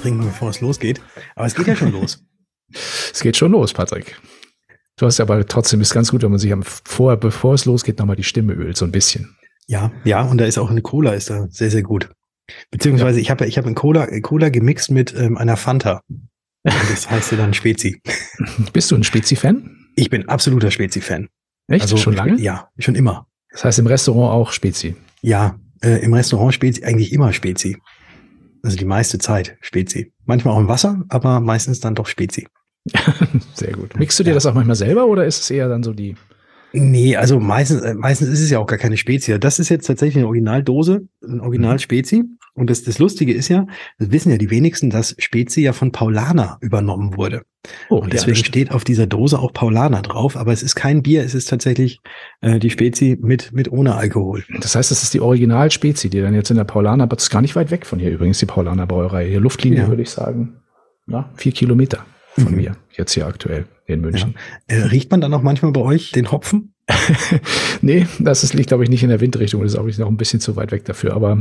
Trinken, bevor es losgeht. Aber es geht ja schon los. Es geht schon los, Patrick. Du hast aber trotzdem ist ganz gut, wenn man sich am vor, bevor es losgeht, nochmal die Stimme ölt, so ein bisschen. Ja, ja, und da ist auch eine Cola, ist da sehr, sehr gut. Beziehungsweise ja. ich habe ich hab ein Cola, Cola gemixt mit ähm, einer Fanta. Und das heißt ja dann Spezi. Bist du ein Spezi-Fan? Ich bin absoluter Spezi-Fan. Echt? Also, schon lange? Ja, schon immer. Das heißt im Restaurant auch Spezi? Ja, äh, im Restaurant Spezi, eigentlich immer Spezi. Also die meiste Zeit Spezi. Manchmal auch im Wasser, aber meistens dann doch Spezi. Sehr gut. Mixst du dir ja. das auch manchmal selber oder ist es eher dann so die? Nee, also meistens, äh, meistens ist es ja auch gar keine Spezi. Das ist jetzt tatsächlich eine Originaldose, ein Original mhm. Und das, das Lustige ist ja, das wissen ja die wenigsten, dass Spezi ja von Paulana übernommen wurde. Oh, und deswegen ja, steht auf dieser Dose auch Paulana drauf, aber es ist kein Bier, es ist tatsächlich äh, die Spezi mit, mit ohne Alkohol. Das heißt, das ist die Original-Spezi, die dann jetzt in der Paulana, aber das ist gar nicht weit weg von hier übrigens, die Paulana Brauerei. Hier Luftlinie ja. würde ich sagen, na, vier Kilometer von mhm. mir, jetzt hier aktuell in München. Ja. Äh, riecht man dann auch manchmal bei euch den Hopfen? nee, das ist, liegt, glaube ich, nicht in der Windrichtung. Das ist auch noch ein bisschen zu weit weg dafür. Aber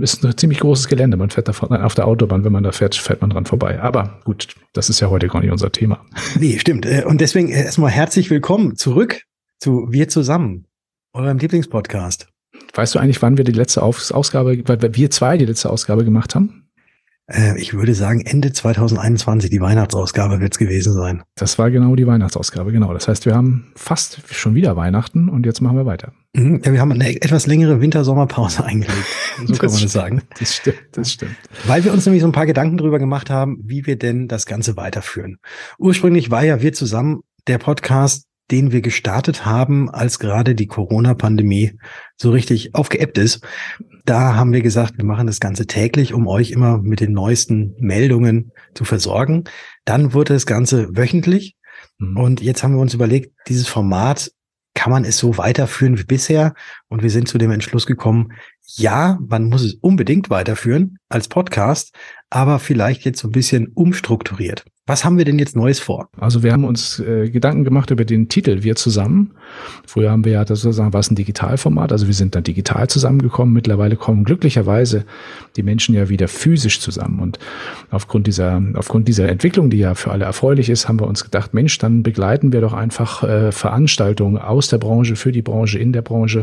es ist ein ziemlich großes Gelände. Man fährt da auf der Autobahn, wenn man da fährt, fährt man dran vorbei. Aber gut, das ist ja heute gar nicht unser Thema. Nee, stimmt. Äh, und deswegen äh, erstmal herzlich willkommen zurück zu Wir zusammen, eurem Lieblingspodcast. Weißt du eigentlich, wann wir die letzte Ausgabe, weil wir zwei die letzte Ausgabe gemacht haben? Äh, ich würde sagen, Ende 2021, die Weihnachtsausgabe wird es gewesen sein. Das war genau die Weihnachtsausgabe, genau. Das heißt, wir haben fast schon wieder Weihnachten und jetzt machen wir weiter. Mhm, ja, wir haben eine etwas längere Winter-Sommerpause eingelegt. So kann man das sagen. Das stimmt, das stimmt. Weil wir uns nämlich so ein paar Gedanken darüber gemacht haben, wie wir denn das Ganze weiterführen. Ursprünglich war ja wir zusammen der Podcast, den wir gestartet haben, als gerade die Corona-Pandemie so richtig aufgeebbt ist da haben wir gesagt, wir machen das Ganze täglich, um euch immer mit den neuesten Meldungen zu versorgen. Dann wurde das Ganze wöchentlich. Mhm. Und jetzt haben wir uns überlegt, dieses Format kann man es so weiterführen wie bisher? Und wir sind zu dem Entschluss gekommen, ja, man muss es unbedingt weiterführen als Podcast, aber vielleicht jetzt so ein bisschen umstrukturiert. Was haben wir denn jetzt Neues vor? Also wir haben uns äh, Gedanken gemacht über den Titel Wir zusammen. Früher haben wir ja das sozusagen war es ein Digitalformat, also wir sind dann digital zusammengekommen. Mittlerweile kommen glücklicherweise die Menschen ja wieder physisch zusammen. Und aufgrund dieser, aufgrund dieser Entwicklung, die ja für alle erfreulich ist, haben wir uns gedacht, Mensch, dann begleiten wir doch einfach äh, Veranstaltungen aus der Branche, für die Branche, in der Branche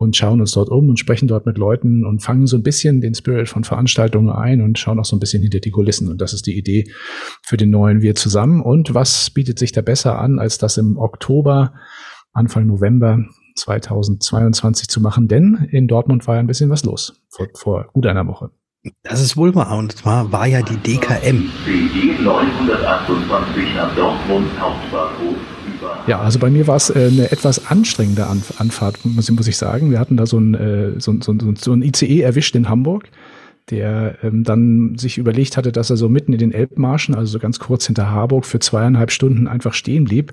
und schauen uns dort um und sprechen dort mit Leuten und fangen so ein bisschen den Spirit von Veranstaltungen ein und schauen auch so ein bisschen hinter die Kulissen. Und das ist die Idee für den neuen Wir zusammen. Und was bietet sich da besser an, als das im Oktober, Anfang November 2022 zu machen? Denn in Dortmund war ja ein bisschen was los vor, vor gut einer Woche. Das ist wohl wahr. Und zwar war ja die DKM. BD 928 nach Dortmund Hauptbahnhof. Ja, also bei mir war es äh, eine etwas anstrengende Anf Anfahrt, muss, ich sagen. Wir hatten da so ein, äh, so, so, so ein ICE erwischt in Hamburg, der ähm, dann sich überlegt hatte, dass er so mitten in den Elbmarschen, also so ganz kurz hinter Harburg, für zweieinhalb Stunden einfach stehen blieb,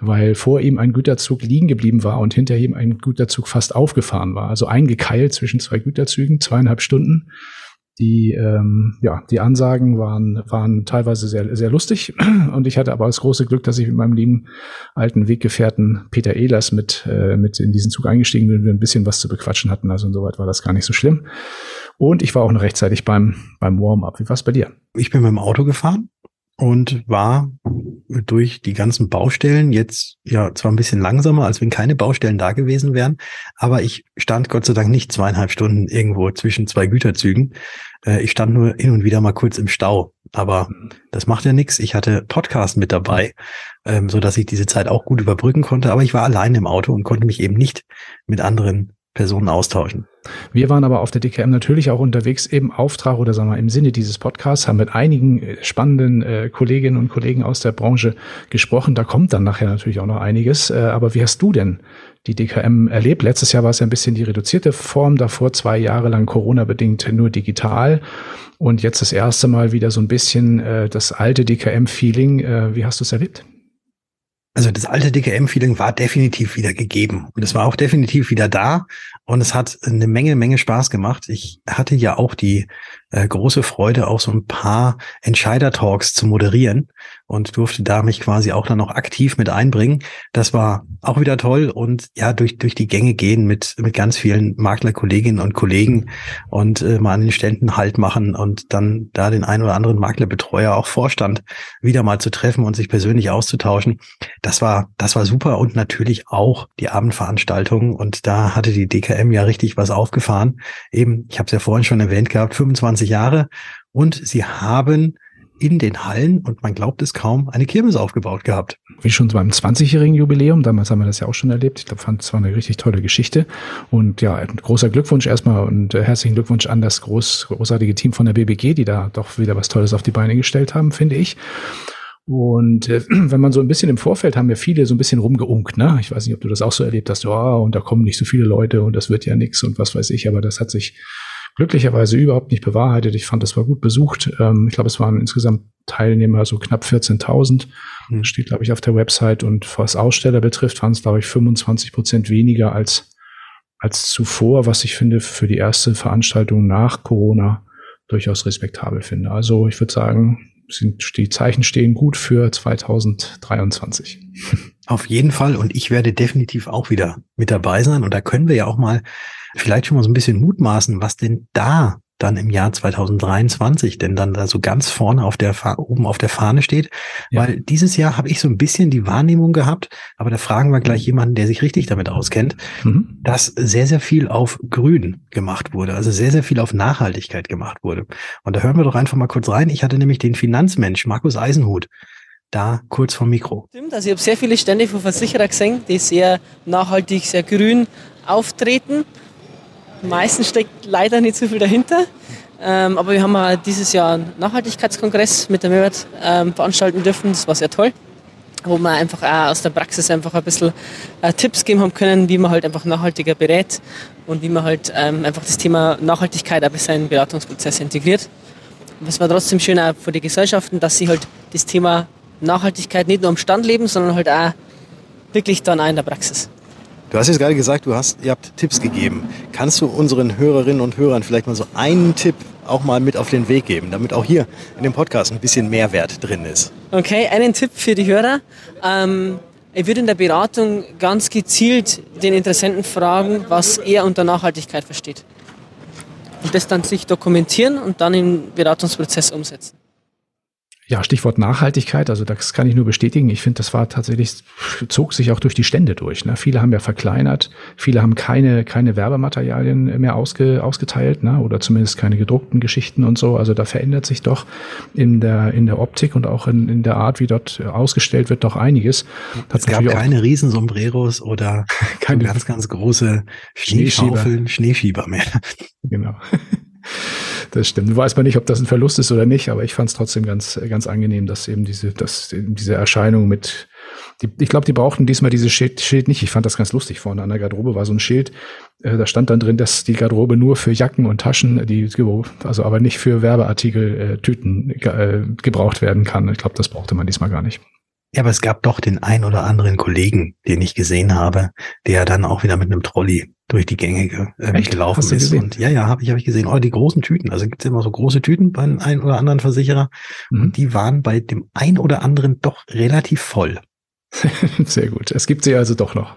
weil vor ihm ein Güterzug liegen geblieben war und hinter ihm ein Güterzug fast aufgefahren war. Also eingekeilt zwischen zwei Güterzügen, zweieinhalb Stunden. Die, ähm, ja, die Ansagen waren, waren teilweise sehr, sehr lustig. Und ich hatte aber das große Glück, dass ich mit meinem lieben alten Weggefährten Peter Ehlers mit, äh, mit in diesen Zug eingestiegen bin wir ein bisschen was zu bequatschen hatten. Also insoweit war das gar nicht so schlimm. Und ich war auch noch rechtzeitig beim, beim Warm-up. Wie war es bei dir? Ich bin mit dem Auto gefahren und war durch die ganzen Baustellen jetzt ja zwar ein bisschen langsamer, als wenn keine Baustellen da gewesen wären, aber ich stand Gott sei Dank nicht zweieinhalb Stunden irgendwo zwischen zwei Güterzügen. Äh, ich stand nur hin und wieder mal kurz im Stau, aber das macht ja nichts. Ich hatte Podcast mit dabei, ähm, so dass ich diese Zeit auch gut überbrücken konnte, aber ich war allein im Auto und konnte mich eben nicht mit anderen Personen austauschen. Wir waren aber auf der DKM natürlich auch unterwegs im Auftrag oder sagen wir im Sinne dieses Podcasts, haben mit einigen äh, spannenden äh, Kolleginnen und Kollegen aus der Branche gesprochen. Da kommt dann nachher natürlich auch noch einiges. Äh, aber wie hast du denn die DKM erlebt? Letztes Jahr war es ja ein bisschen die reduzierte Form, davor zwei Jahre lang Corona-bedingt nur digital. Und jetzt das erste Mal wieder so ein bisschen äh, das alte DKM-Feeling. Äh, wie hast du es erlebt? Also das alte DKM-Feeling war definitiv wieder gegeben und es war auch definitiv wieder da und es hat eine Menge, Menge Spaß gemacht. Ich hatte ja auch die äh, große Freude, auch so ein paar Entscheider-Talks zu moderieren und durfte da mich quasi auch dann noch aktiv mit einbringen. Das war auch wieder toll und ja, durch, durch die Gänge gehen mit, mit ganz vielen Maklerkolleginnen und Kollegen und äh, mal an den Ständen Halt machen und dann da den einen oder anderen Maklerbetreuer, auch Vorstand, wieder mal zu treffen und sich persönlich auszutauschen. Das war, das war super und natürlich auch die Abendveranstaltungen und da hatte die DKM ja richtig was aufgefahren. Eben, ich habe es ja vorhin schon erwähnt gehabt, 25 Jahre und sie haben in den Hallen, und man glaubt es kaum, eine Kirmes aufgebaut gehabt. Wie schon beim 20-jährigen Jubiläum, damals haben wir das ja auch schon erlebt. Ich glaube, fand es war eine richtig tolle Geschichte. Und ja, großer Glückwunsch erstmal und äh, herzlichen Glückwunsch an das groß, großartige Team von der BBG, die da doch wieder was Tolles auf die Beine gestellt haben, finde ich. Und äh, wenn man so ein bisschen im Vorfeld haben wir viele so ein bisschen rumgeunkt, ne? Ich weiß nicht, ob du das auch so erlebt hast, ja, oh, und da kommen nicht so viele Leute und das wird ja nichts und was weiß ich, aber das hat sich glücklicherweise überhaupt nicht bewahrheitet. Ich fand, das war gut besucht. Ähm, ich glaube, es waren insgesamt Teilnehmer so knapp 14.000. Mhm. Steht, glaube ich, auf der Website. Und was Aussteller betrifft, waren es, glaube ich, 25 Prozent weniger als, als zuvor, was ich finde für die erste Veranstaltung nach Corona durchaus respektabel finde. Also ich würde sagen, sind, die Zeichen stehen gut für 2023. Auf jeden Fall. Und ich werde definitiv auch wieder mit dabei sein. Und da können wir ja auch mal vielleicht schon mal so ein bisschen mutmaßen, was denn da dann im Jahr 2023 denn dann da so ganz vorne auf der oben auf der Fahne steht, ja. weil dieses Jahr habe ich so ein bisschen die Wahrnehmung gehabt, aber da fragen wir gleich jemanden, der sich richtig damit auskennt, mhm. dass sehr sehr viel auf Grün gemacht wurde, also sehr sehr viel auf Nachhaltigkeit gemacht wurde. Und da hören wir doch einfach mal kurz rein. Ich hatte nämlich den Finanzmensch Markus Eisenhut da kurz vom Mikro. Stimmt, also ich habe sehr viele Stände von Versicherer gesehen, die sehr nachhaltig, sehr grün auftreten meisten steckt leider nicht so viel dahinter. Ähm, aber wir haben halt dieses Jahr einen Nachhaltigkeitskongress mit der Mehrwert ähm, veranstalten dürfen. Das war sehr toll. Wo wir einfach auch aus der Praxis einfach ein bisschen äh, Tipps geben haben können, wie man halt einfach nachhaltiger berät und wie man halt ähm, einfach das Thema Nachhaltigkeit auch bei seinen Beratungsprozess integriert. Und es war trotzdem schön auch für die Gesellschaften, dass sie halt das Thema Nachhaltigkeit nicht nur am Stand leben, sondern halt auch wirklich dann auch in der Praxis. Du hast jetzt gerade gesagt, du hast, ihr habt Tipps gegeben. Kannst du unseren Hörerinnen und Hörern vielleicht mal so einen Tipp auch mal mit auf den Weg geben, damit auch hier in dem Podcast ein bisschen Mehrwert drin ist? Okay, einen Tipp für die Hörer. Ähm, ich würde in der Beratung ganz gezielt den Interessenten fragen, was er unter Nachhaltigkeit versteht. Und das dann sich dokumentieren und dann im Beratungsprozess umsetzen. Ja, Stichwort Nachhaltigkeit, also das kann ich nur bestätigen. Ich finde, das war tatsächlich, zog sich auch durch die Stände durch. Ne? Viele haben ja verkleinert, viele haben keine, keine Werbematerialien mehr ausge, ausgeteilt, ne? oder zumindest keine gedruckten Geschichten und so. Also da verändert sich doch in der, in der Optik und auch in, in der Art, wie dort ausgestellt wird, doch einiges. Hat es gab keine Riesensombreros oder keine ganz, ganz große Schneeschaufeln, Schneeschieber mehr. Genau. Das stimmt. Weiß man nicht, ob das ein Verlust ist oder nicht, aber ich fand es trotzdem ganz, ganz angenehm, dass eben diese, dass eben diese Erscheinung mit, die, ich glaube, die brauchten diesmal dieses Schild, Schild nicht. Ich fand das ganz lustig. Vorne an der Garderobe war so ein Schild, äh, da stand dann drin, dass die Garderobe nur für Jacken und Taschen, die, also aber nicht für Werbeartikel, äh, Tüten äh, gebraucht werden kann. Ich glaube, das brauchte man diesmal gar nicht. Ja, aber es gab doch den ein oder anderen Kollegen, den ich gesehen habe, der dann auch wieder mit einem Trolley durch die Gänge ge äh, gelaufen ist. Gesehen? Und ja, ja, habe ich, hab ich gesehen. Oh, die großen Tüten. Also gibt es immer so große Tüten beim ein oder anderen Versicherer. Mhm. Und die waren bei dem ein oder anderen doch relativ voll. Sehr gut. Es gibt sie also doch noch.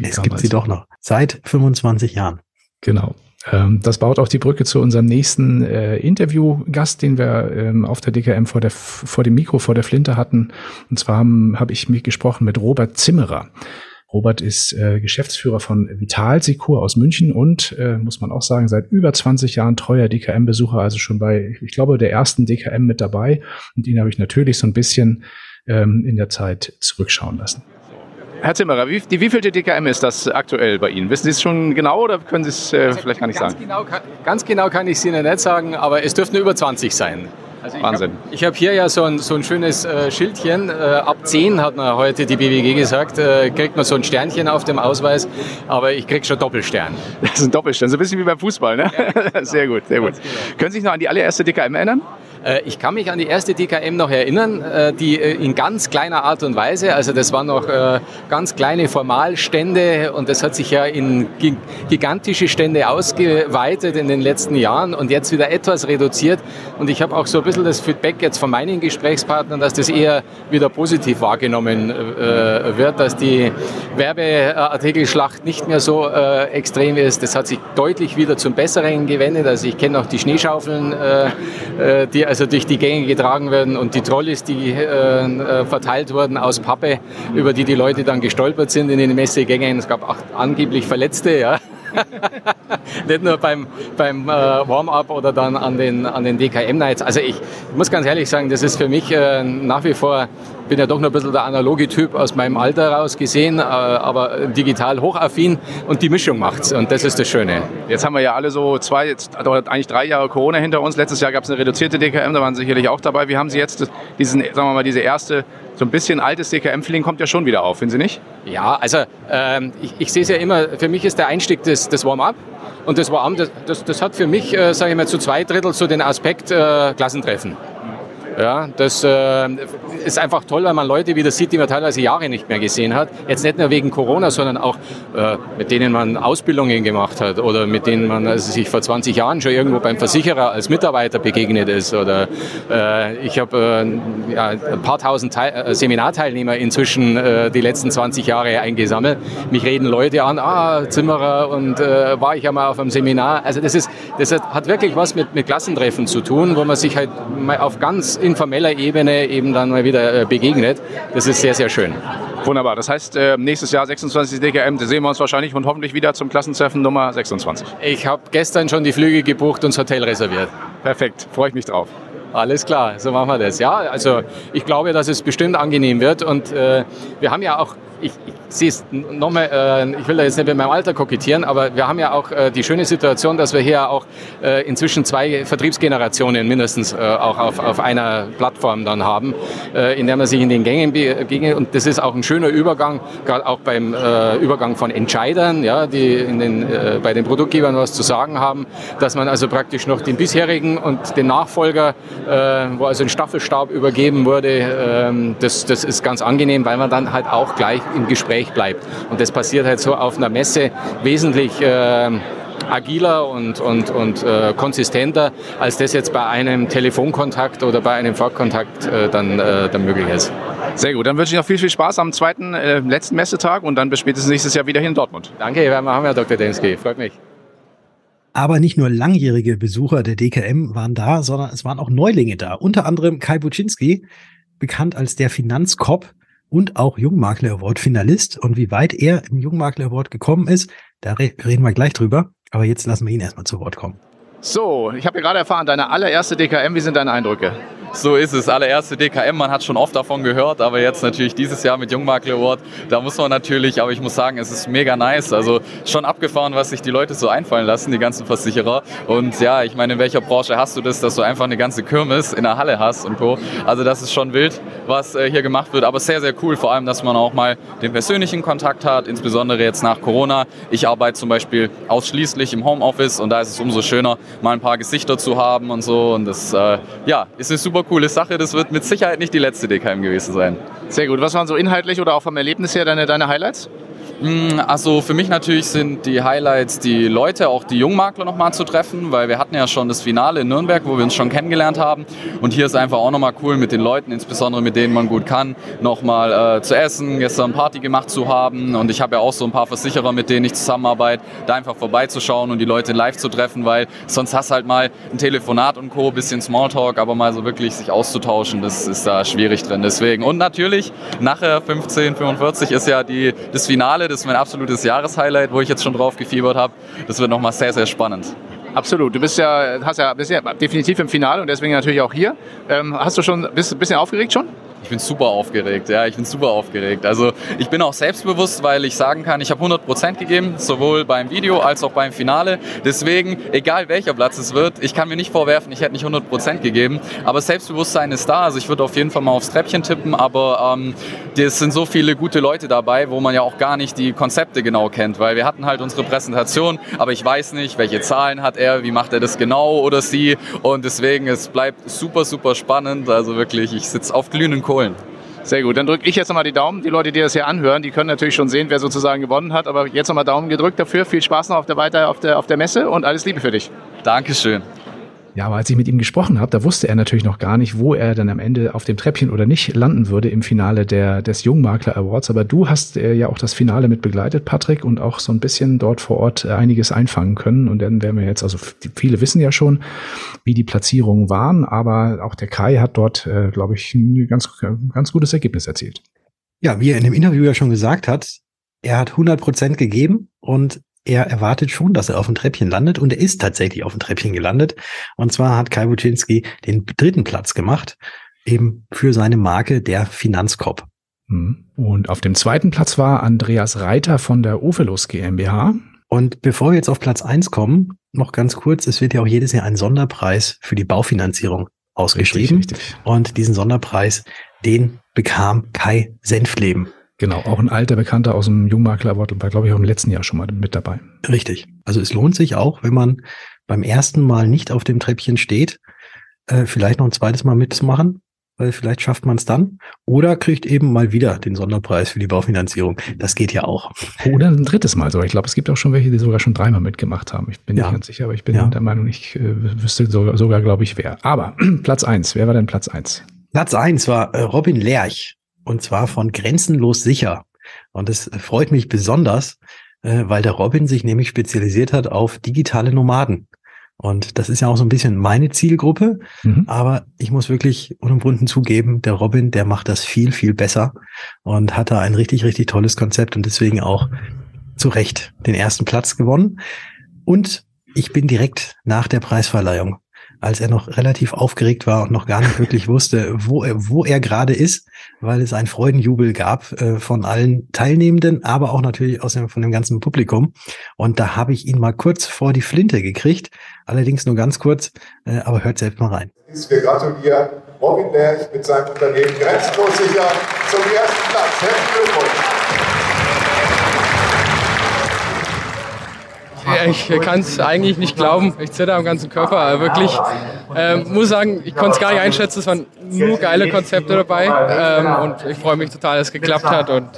Es gibt sie doch noch. Seit 25 Jahren. Genau. Ähm, das baut auch die Brücke zu unserem nächsten äh, Interviewgast, den wir ähm, auf der DKM vor, der, vor dem Mikro, vor der Flinte hatten. Und zwar habe hab ich mich gesprochen mit Robert Zimmerer. Robert ist äh, Geschäftsführer von Vitalsecur aus München und, äh, muss man auch sagen, seit über 20 Jahren treuer DKM-Besucher, also schon bei, ich glaube, der ersten DKM mit dabei. Und ihn habe ich natürlich so ein bisschen ähm, in der Zeit zurückschauen lassen. Herr Zimmerer, wie, die wievielte DKM ist das aktuell bei Ihnen? Wissen Sie es schon genau oder können Sie es äh, also vielleicht gar nicht sagen? Genau kann, ganz genau kann ich es Ihnen nicht sagen, aber es dürften über 20 sein. Also Wahnsinn. Ich habe hab hier ja so ein, so ein schönes äh, Schildchen. Äh, ab 10 hat man heute die BWG gesagt, äh, kriegt man so ein Sternchen auf dem Ausweis, aber ich kriege schon Doppelstern. Das ist ein Doppelstern, so ein bisschen wie beim Fußball, ne? Ja, genau. Sehr gut, sehr gut. Genau. Können Sie sich noch an die allererste DKM erinnern? Äh, ich kann mich an die erste DKM noch erinnern, äh, die äh, in ganz kleiner Art und Weise, also das waren noch ganz kleine Formalstände und das hat sich ja in gigantische Stände ausgeweitet in den letzten Jahren und jetzt wieder etwas reduziert. Und ich habe auch so ein bisschen das Feedback jetzt von meinen Gesprächspartnern, dass das eher wieder positiv wahrgenommen wird, dass die Werbeartikelschlacht nicht mehr so extrem ist. Das hat sich deutlich wieder zum Besseren gewendet. Also ich kenne auch die Schneeschaufeln, die also durch die Gänge getragen werden und die Trolleys, die äh, äh, verteilt wurden aus Pappe, über die die Leute dann gestolpert sind in den Messegängen. Es gab auch angeblich Verletzte, ja. Nicht nur beim, beim äh, Warm-up oder dann an den, an den DKM-Nights. Also ich muss ganz ehrlich sagen, das ist für mich äh, nach wie vor, bin ja doch noch ein bisschen der analoge Typ aus meinem Alter raus gesehen, äh, aber digital hochaffin und die Mischung macht's und das ist das Schöne. Jetzt haben wir ja alle so zwei, jetzt, eigentlich drei Jahre Corona hinter uns. Letztes Jahr gab es eine reduzierte DKM, da waren Sie sicherlich auch dabei. Wie haben Sie jetzt diesen, sagen wir mal, diese erste so ein bisschen altes DKM-Feeling kommt ja schon wieder auf, finden Sie nicht? Ja, also ähm, ich, ich sehe es ja immer, für mich ist der Einstieg das, das Warm-up. Und das Warm-up, das, das, das, hat für mich, äh, sage ich mal, zu zwei Drittel so den Aspekt äh, Klassentreffen. Ja, das äh, ist einfach toll, weil man Leute wieder sieht, die man teilweise Jahre nicht mehr gesehen hat. Jetzt nicht nur wegen Corona, sondern auch äh, mit denen man Ausbildungen gemacht hat oder mit denen man also sich vor 20 Jahren schon irgendwo beim Versicherer als Mitarbeiter begegnet ist. Oder äh, ich habe äh, ja, ein paar tausend Teil äh, Seminarteilnehmer inzwischen äh, die letzten 20 Jahre eingesammelt. Mich reden Leute an, ah, Zimmerer und war ich ja mal auf einem Seminar. Also das ist, das hat wirklich was mit, mit Klassentreffen zu tun, wo man sich halt mal auf ganz informeller Ebene eben dann mal wieder äh, begegnet. Das ist sehr, sehr schön. Wunderbar. Das heißt, äh, nächstes Jahr 26 DKM, da sehen wir uns wahrscheinlich und hoffentlich wieder zum Klassentreffen Nummer 26. Ich habe gestern schon die Flüge gebucht und das Hotel reserviert. Perfekt, freue ich mich drauf. Alles klar, so machen wir das. Ja, also ich glaube, dass es bestimmt angenehm wird und äh, wir haben ja auch, ich, ich siehst, nochmal, äh, ich will da jetzt nicht mit meinem Alter kokettieren, aber wir haben ja auch äh, die schöne Situation, dass wir hier auch äh, inzwischen zwei Vertriebsgenerationen mindestens äh, auch auf, auf einer Plattform dann haben, äh, in der man sich in den Gängen begegnet. Und das ist auch ein schöner Übergang, gerade auch beim äh, Übergang von Entscheidern, ja, die in den, bei den Produktgebern was zu sagen haben, dass man also praktisch noch den bisherigen und den Nachfolger, wo also ein Staffelstab übergeben wurde, äh, das, das ist ganz angenehm, weil man dann halt auch gleich im Gespräch bleibt. Und das passiert halt so auf einer Messe wesentlich äh, agiler und, und, und äh, konsistenter, als das jetzt bei einem Telefonkontakt oder bei einem Vorkontakt äh, dann, äh, dann möglich ist. Sehr gut, dann wünsche ich noch viel, viel Spaß am zweiten, äh, letzten Messetag und dann bis spätestens nächstes Jahr wieder hier in Dortmund. Danke, wir haben ja Dr. Densky, freut mich. Aber nicht nur langjährige Besucher der DKM waren da, sondern es waren auch Neulinge da. Unter anderem Kai Buczynski, bekannt als der Finanzkopf, und auch Jungmakler Award Finalist. Und wie weit er im Jungmakler Award gekommen ist, da reden wir gleich drüber. Aber jetzt lassen wir ihn erstmal zu Wort kommen. So, ich habe gerade erfahren, deine allererste DKM, wie sind deine Eindrücke? So ist es, allererste DKM, man hat schon oft davon gehört, aber jetzt natürlich dieses Jahr mit Jungmakler Award, da muss man natürlich, aber ich muss sagen, es ist mega nice, also schon abgefahren, was sich die Leute so einfallen lassen, die ganzen Versicherer. Und ja, ich meine, in welcher Branche hast du das, dass du einfach eine ganze Kirmes in der Halle hast und Co. Also das ist schon wild, was äh, hier gemacht wird, aber sehr, sehr cool, vor allem, dass man auch mal den persönlichen Kontakt hat, insbesondere jetzt nach Corona. Ich arbeite zum Beispiel ausschließlich im Homeoffice und da ist es umso schöner, mal ein paar Gesichter zu haben und so. Und das, äh, ja, ist eine coole Sache. Das wird mit Sicherheit nicht die letzte DKM gewesen sein. Sehr gut. Was waren so inhaltlich oder auch vom Erlebnis her deine, deine Highlights? Mm, also für mich natürlich sind die Highlights, die Leute, auch die Jungmakler nochmal zu treffen, weil wir hatten ja schon das Finale in Nürnberg, wo wir uns schon kennengelernt haben. Und hier ist einfach auch nochmal cool mit den Leuten, insbesondere mit denen man gut kann, nochmal äh, zu essen, gestern Party gemacht zu haben. Und ich habe ja auch so ein paar Versicherer, mit denen ich zusammenarbeite, da einfach vorbeizuschauen und die Leute live zu treffen, weil sonst hast halt mal ein Telefonat und Co., bisschen Smalltalk, aber mal so wirklich sich auszutauschen, das ist da schwierig drin. Deswegen. Und natürlich, nachher 1545 ist ja die, das Finale ist mein absolutes Jahreshighlight, wo ich jetzt schon drauf gefiebert habe. Das wird nochmal sehr, sehr spannend. Absolut. Du bist ja, hast ja, bist ja definitiv im Finale und deswegen natürlich auch hier. Ähm, hast du schon, bist ein bisschen aufgeregt schon? Ich bin super aufgeregt, ja, ich bin super aufgeregt. Also ich bin auch selbstbewusst, weil ich sagen kann, ich habe 100% gegeben, sowohl beim Video als auch beim Finale. Deswegen, egal welcher Platz es wird, ich kann mir nicht vorwerfen, ich hätte nicht 100% gegeben. Aber Selbstbewusstsein ist da, also ich würde auf jeden Fall mal aufs Treppchen tippen, aber ähm, es sind so viele gute Leute dabei, wo man ja auch gar nicht die Konzepte genau kennt, weil wir hatten halt unsere Präsentation, aber ich weiß nicht, welche Zahlen hat er, wie macht er das genau oder sie und deswegen, es bleibt super, super spannend, also wirklich, ich sitze auf glühenden Kohlen Kohlen. Sehr gut, dann drücke ich jetzt nochmal die Daumen. Die Leute, die das hier anhören, die können natürlich schon sehen, wer sozusagen gewonnen hat. Aber jetzt nochmal Daumen gedrückt dafür. Viel Spaß noch auf der, weiter auf der, auf der Messe und alles Liebe für dich. Dankeschön. Ja, aber als ich mit ihm gesprochen habe, da wusste er natürlich noch gar nicht, wo er dann am Ende auf dem Treppchen oder nicht landen würde im Finale der, des Jungmakler Awards. Aber du hast äh, ja auch das Finale mit begleitet, Patrick, und auch so ein bisschen dort vor Ort äh, einiges einfangen können. Und dann werden wir jetzt, also viele wissen ja schon, wie die Platzierungen waren, aber auch der Kai hat dort, äh, glaube ich, ein ganz, ganz gutes Ergebnis erzielt. Ja, wie er in dem Interview ja schon gesagt hat, er hat 100 Prozent gegeben und er erwartet schon, dass er auf dem Treppchen landet und er ist tatsächlich auf dem Treppchen gelandet. Und zwar hat Kai Buczynski den dritten Platz gemacht, eben für seine Marke der Finanzkop. Hm. Und auf dem zweiten Platz war Andreas Reiter von der Ovelus GmbH. Und bevor wir jetzt auf Platz eins kommen, noch ganz kurz, es wird ja auch jedes Jahr ein Sonderpreis für die Baufinanzierung ausgeschrieben. Richtig, richtig. Und diesen Sonderpreis, den bekam Kai Senfleben. Genau, auch ein alter Bekannter aus dem Jungmakler Award war, glaube ich, auch im letzten Jahr schon mal mit dabei. Richtig. Also es lohnt sich auch, wenn man beim ersten Mal nicht auf dem Treppchen steht, äh, vielleicht noch ein zweites Mal mitzumachen, weil vielleicht schafft man es dann. Oder kriegt eben mal wieder den Sonderpreis für die Baufinanzierung. Das geht ja auch. Oder ein drittes Mal sogar. Ich glaube, es gibt auch schon welche, die sogar schon dreimal mitgemacht haben. Ich bin ja. nicht ganz sicher, aber ich bin ja. der Meinung, ich äh, wüsste sogar, sogar glaube ich, wer. Aber Platz eins. Wer war denn Platz eins? Platz eins war äh, Robin Lerch und zwar von Grenzenlos sicher. Und es freut mich besonders, äh, weil der Robin sich nämlich spezialisiert hat auf digitale Nomaden. Und das ist ja auch so ein bisschen meine Zielgruppe. Mhm. Aber ich muss wirklich unumwunden zugeben, der Robin, der macht das viel, viel besser und hat da ein richtig, richtig tolles Konzept und deswegen auch zu Recht den ersten Platz gewonnen. Und ich bin direkt nach der Preisverleihung als er noch relativ aufgeregt war und noch gar nicht wirklich wusste, wo er, wo er gerade ist, weil es einen Freudenjubel gab äh, von allen Teilnehmenden, aber auch natürlich aus dem, von dem ganzen Publikum. Und da habe ich ihn mal kurz vor die Flinte gekriegt, allerdings nur ganz kurz, äh, aber hört selbst mal rein. Wir gratulieren Robin Lerch mit seinem Unternehmen Grenzenlos sicher zum ersten Platz. Herzlichen Glückwunsch. Ich kann es eigentlich nicht glauben. Ich zitter am ganzen Körper. Aber wirklich, ähm, muss sagen, ich konnte es gar nicht einschätzen. Es waren nur geile Konzepte dabei. Ähm, und ich freue mich total, dass es geklappt hat. Und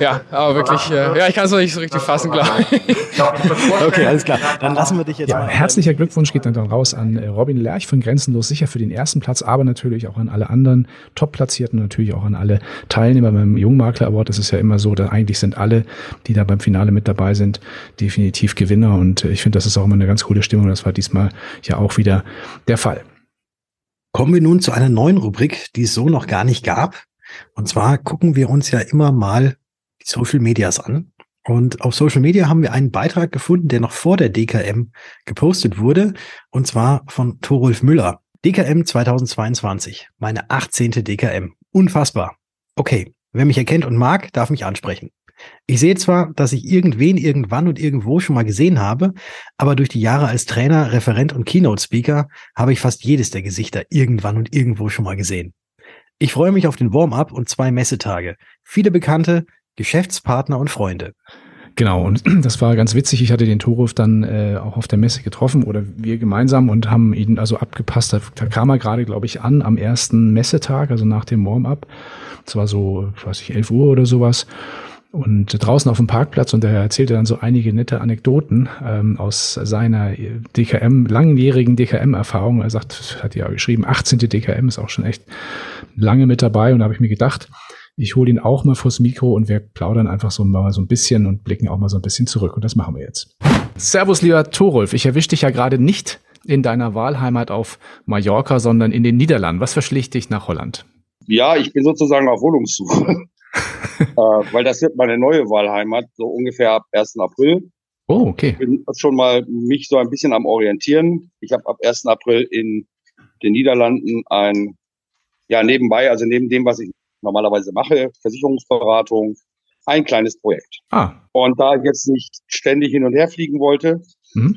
ja, aber wirklich, äh, ja, ich kann es noch nicht so richtig fassen, glaube ich. okay, alles klar. Dann lassen wir dich jetzt ja, mal. Herzlicher Glückwunsch geht dann raus an äh, Robin Lerch von Grenzenlos sicher für den ersten Platz, aber natürlich auch an alle anderen Top-Platzierten, natürlich auch an alle Teilnehmer beim Jungmakler Award. Das ist ja immer so, dass eigentlich sind alle, die da beim Finale mit dabei sind, definitiv Gewinner. Und ich finde, das ist auch immer eine ganz coole Stimmung. Das war diesmal ja auch wieder der Fall. Kommen wir nun zu einer neuen Rubrik, die es so noch gar nicht gab. Und zwar gucken wir uns ja immer mal die Social Medias an. Und auf Social Media haben wir einen Beitrag gefunden, der noch vor der DKM gepostet wurde. Und zwar von Thorulf Müller. DKM 2022. Meine 18. DKM. Unfassbar. Okay. Wer mich erkennt und mag, darf mich ansprechen. Ich sehe zwar, dass ich irgendwen irgendwann und irgendwo schon mal gesehen habe, aber durch die Jahre als Trainer, Referent und Keynote-Speaker habe ich fast jedes der Gesichter irgendwann und irgendwo schon mal gesehen. Ich freue mich auf den Warm-up und zwei Messetage. Viele Bekannte, Geschäftspartner und Freunde. Genau, und das war ganz witzig. Ich hatte den Toruf dann äh, auch auf der Messe getroffen oder wir gemeinsam und haben ihn also abgepasst. Da, da kam er gerade, glaube ich, an am ersten Messetag, also nach dem Warm-up. Es war so, weiß ich, 11 Uhr oder sowas und draußen auf dem Parkplatz und er erzählte dann so einige nette Anekdoten ähm, aus seiner DKM, langjährigen DKM-Erfahrung. Er sagt, hat ja geschrieben, 18. DKM ist auch schon echt lange mit dabei und da habe ich mir gedacht, ich hole ihn auch mal vors Mikro und wir plaudern einfach so mal so ein bisschen und blicken auch mal so ein bisschen zurück und das machen wir jetzt. Servus, lieber Thorolf, ich erwische dich ja gerade nicht in deiner Wahlheimat auf Mallorca, sondern in den Niederlanden. Was verschlägt dich nach Holland? Ja, ich bin sozusagen auf Wohnungssuche. Äh, weil das wird meine neue Wahlheimat, so ungefähr ab 1. April. Oh, okay. Ich bin schon mal mich so ein bisschen am Orientieren. Ich habe ab 1. April in den Niederlanden ein, ja, nebenbei, also neben dem, was ich normalerweise mache, Versicherungsberatung, ein kleines Projekt. Ah. Und da ich jetzt nicht ständig hin und her fliegen wollte Mhm.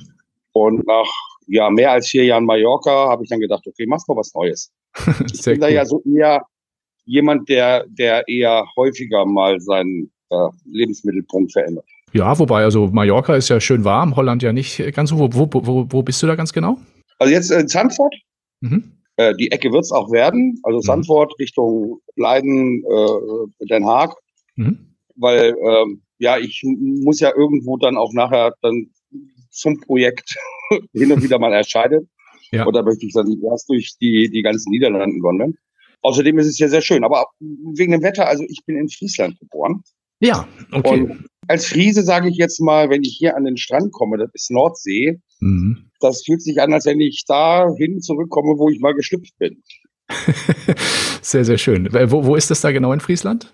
und nach ja, mehr als vier Jahren Mallorca habe ich dann gedacht, okay, machst mal was Neues. Ich bin da cool. ja so eher jemand, der, der eher häufiger mal seinen äh, Lebensmittelpunkt verändert. Ja, wobei, also Mallorca ist ja schön warm, Holland ja nicht ganz so. Wo, wo, wo, wo bist du da ganz genau? Also jetzt in Zandvoort, Mhm. äh, die Ecke wird's auch werden, also Zandvoort Richtung Leiden, äh, Den Haag, Mhm. weil ähm, ja, ich muss ja irgendwo dann auch nachher dann zum Projekt hin und wieder mal erscheinen. Ja. Und da möchte ich dann erst durch die, die ganzen Niederlanden wandern. Außerdem ist es ja sehr schön. Aber wegen dem Wetter, also ich bin in Friesland geboren. Ja, okay. Und als Friese sage ich jetzt mal, wenn ich hier an den Strand komme, das ist Nordsee, Mhm. das fühlt sich an, als wenn ich dahin zurückkomme, wo ich mal geschlüpft bin. Sehr, sehr schön. Wo, wo ist das da genau in Friesland?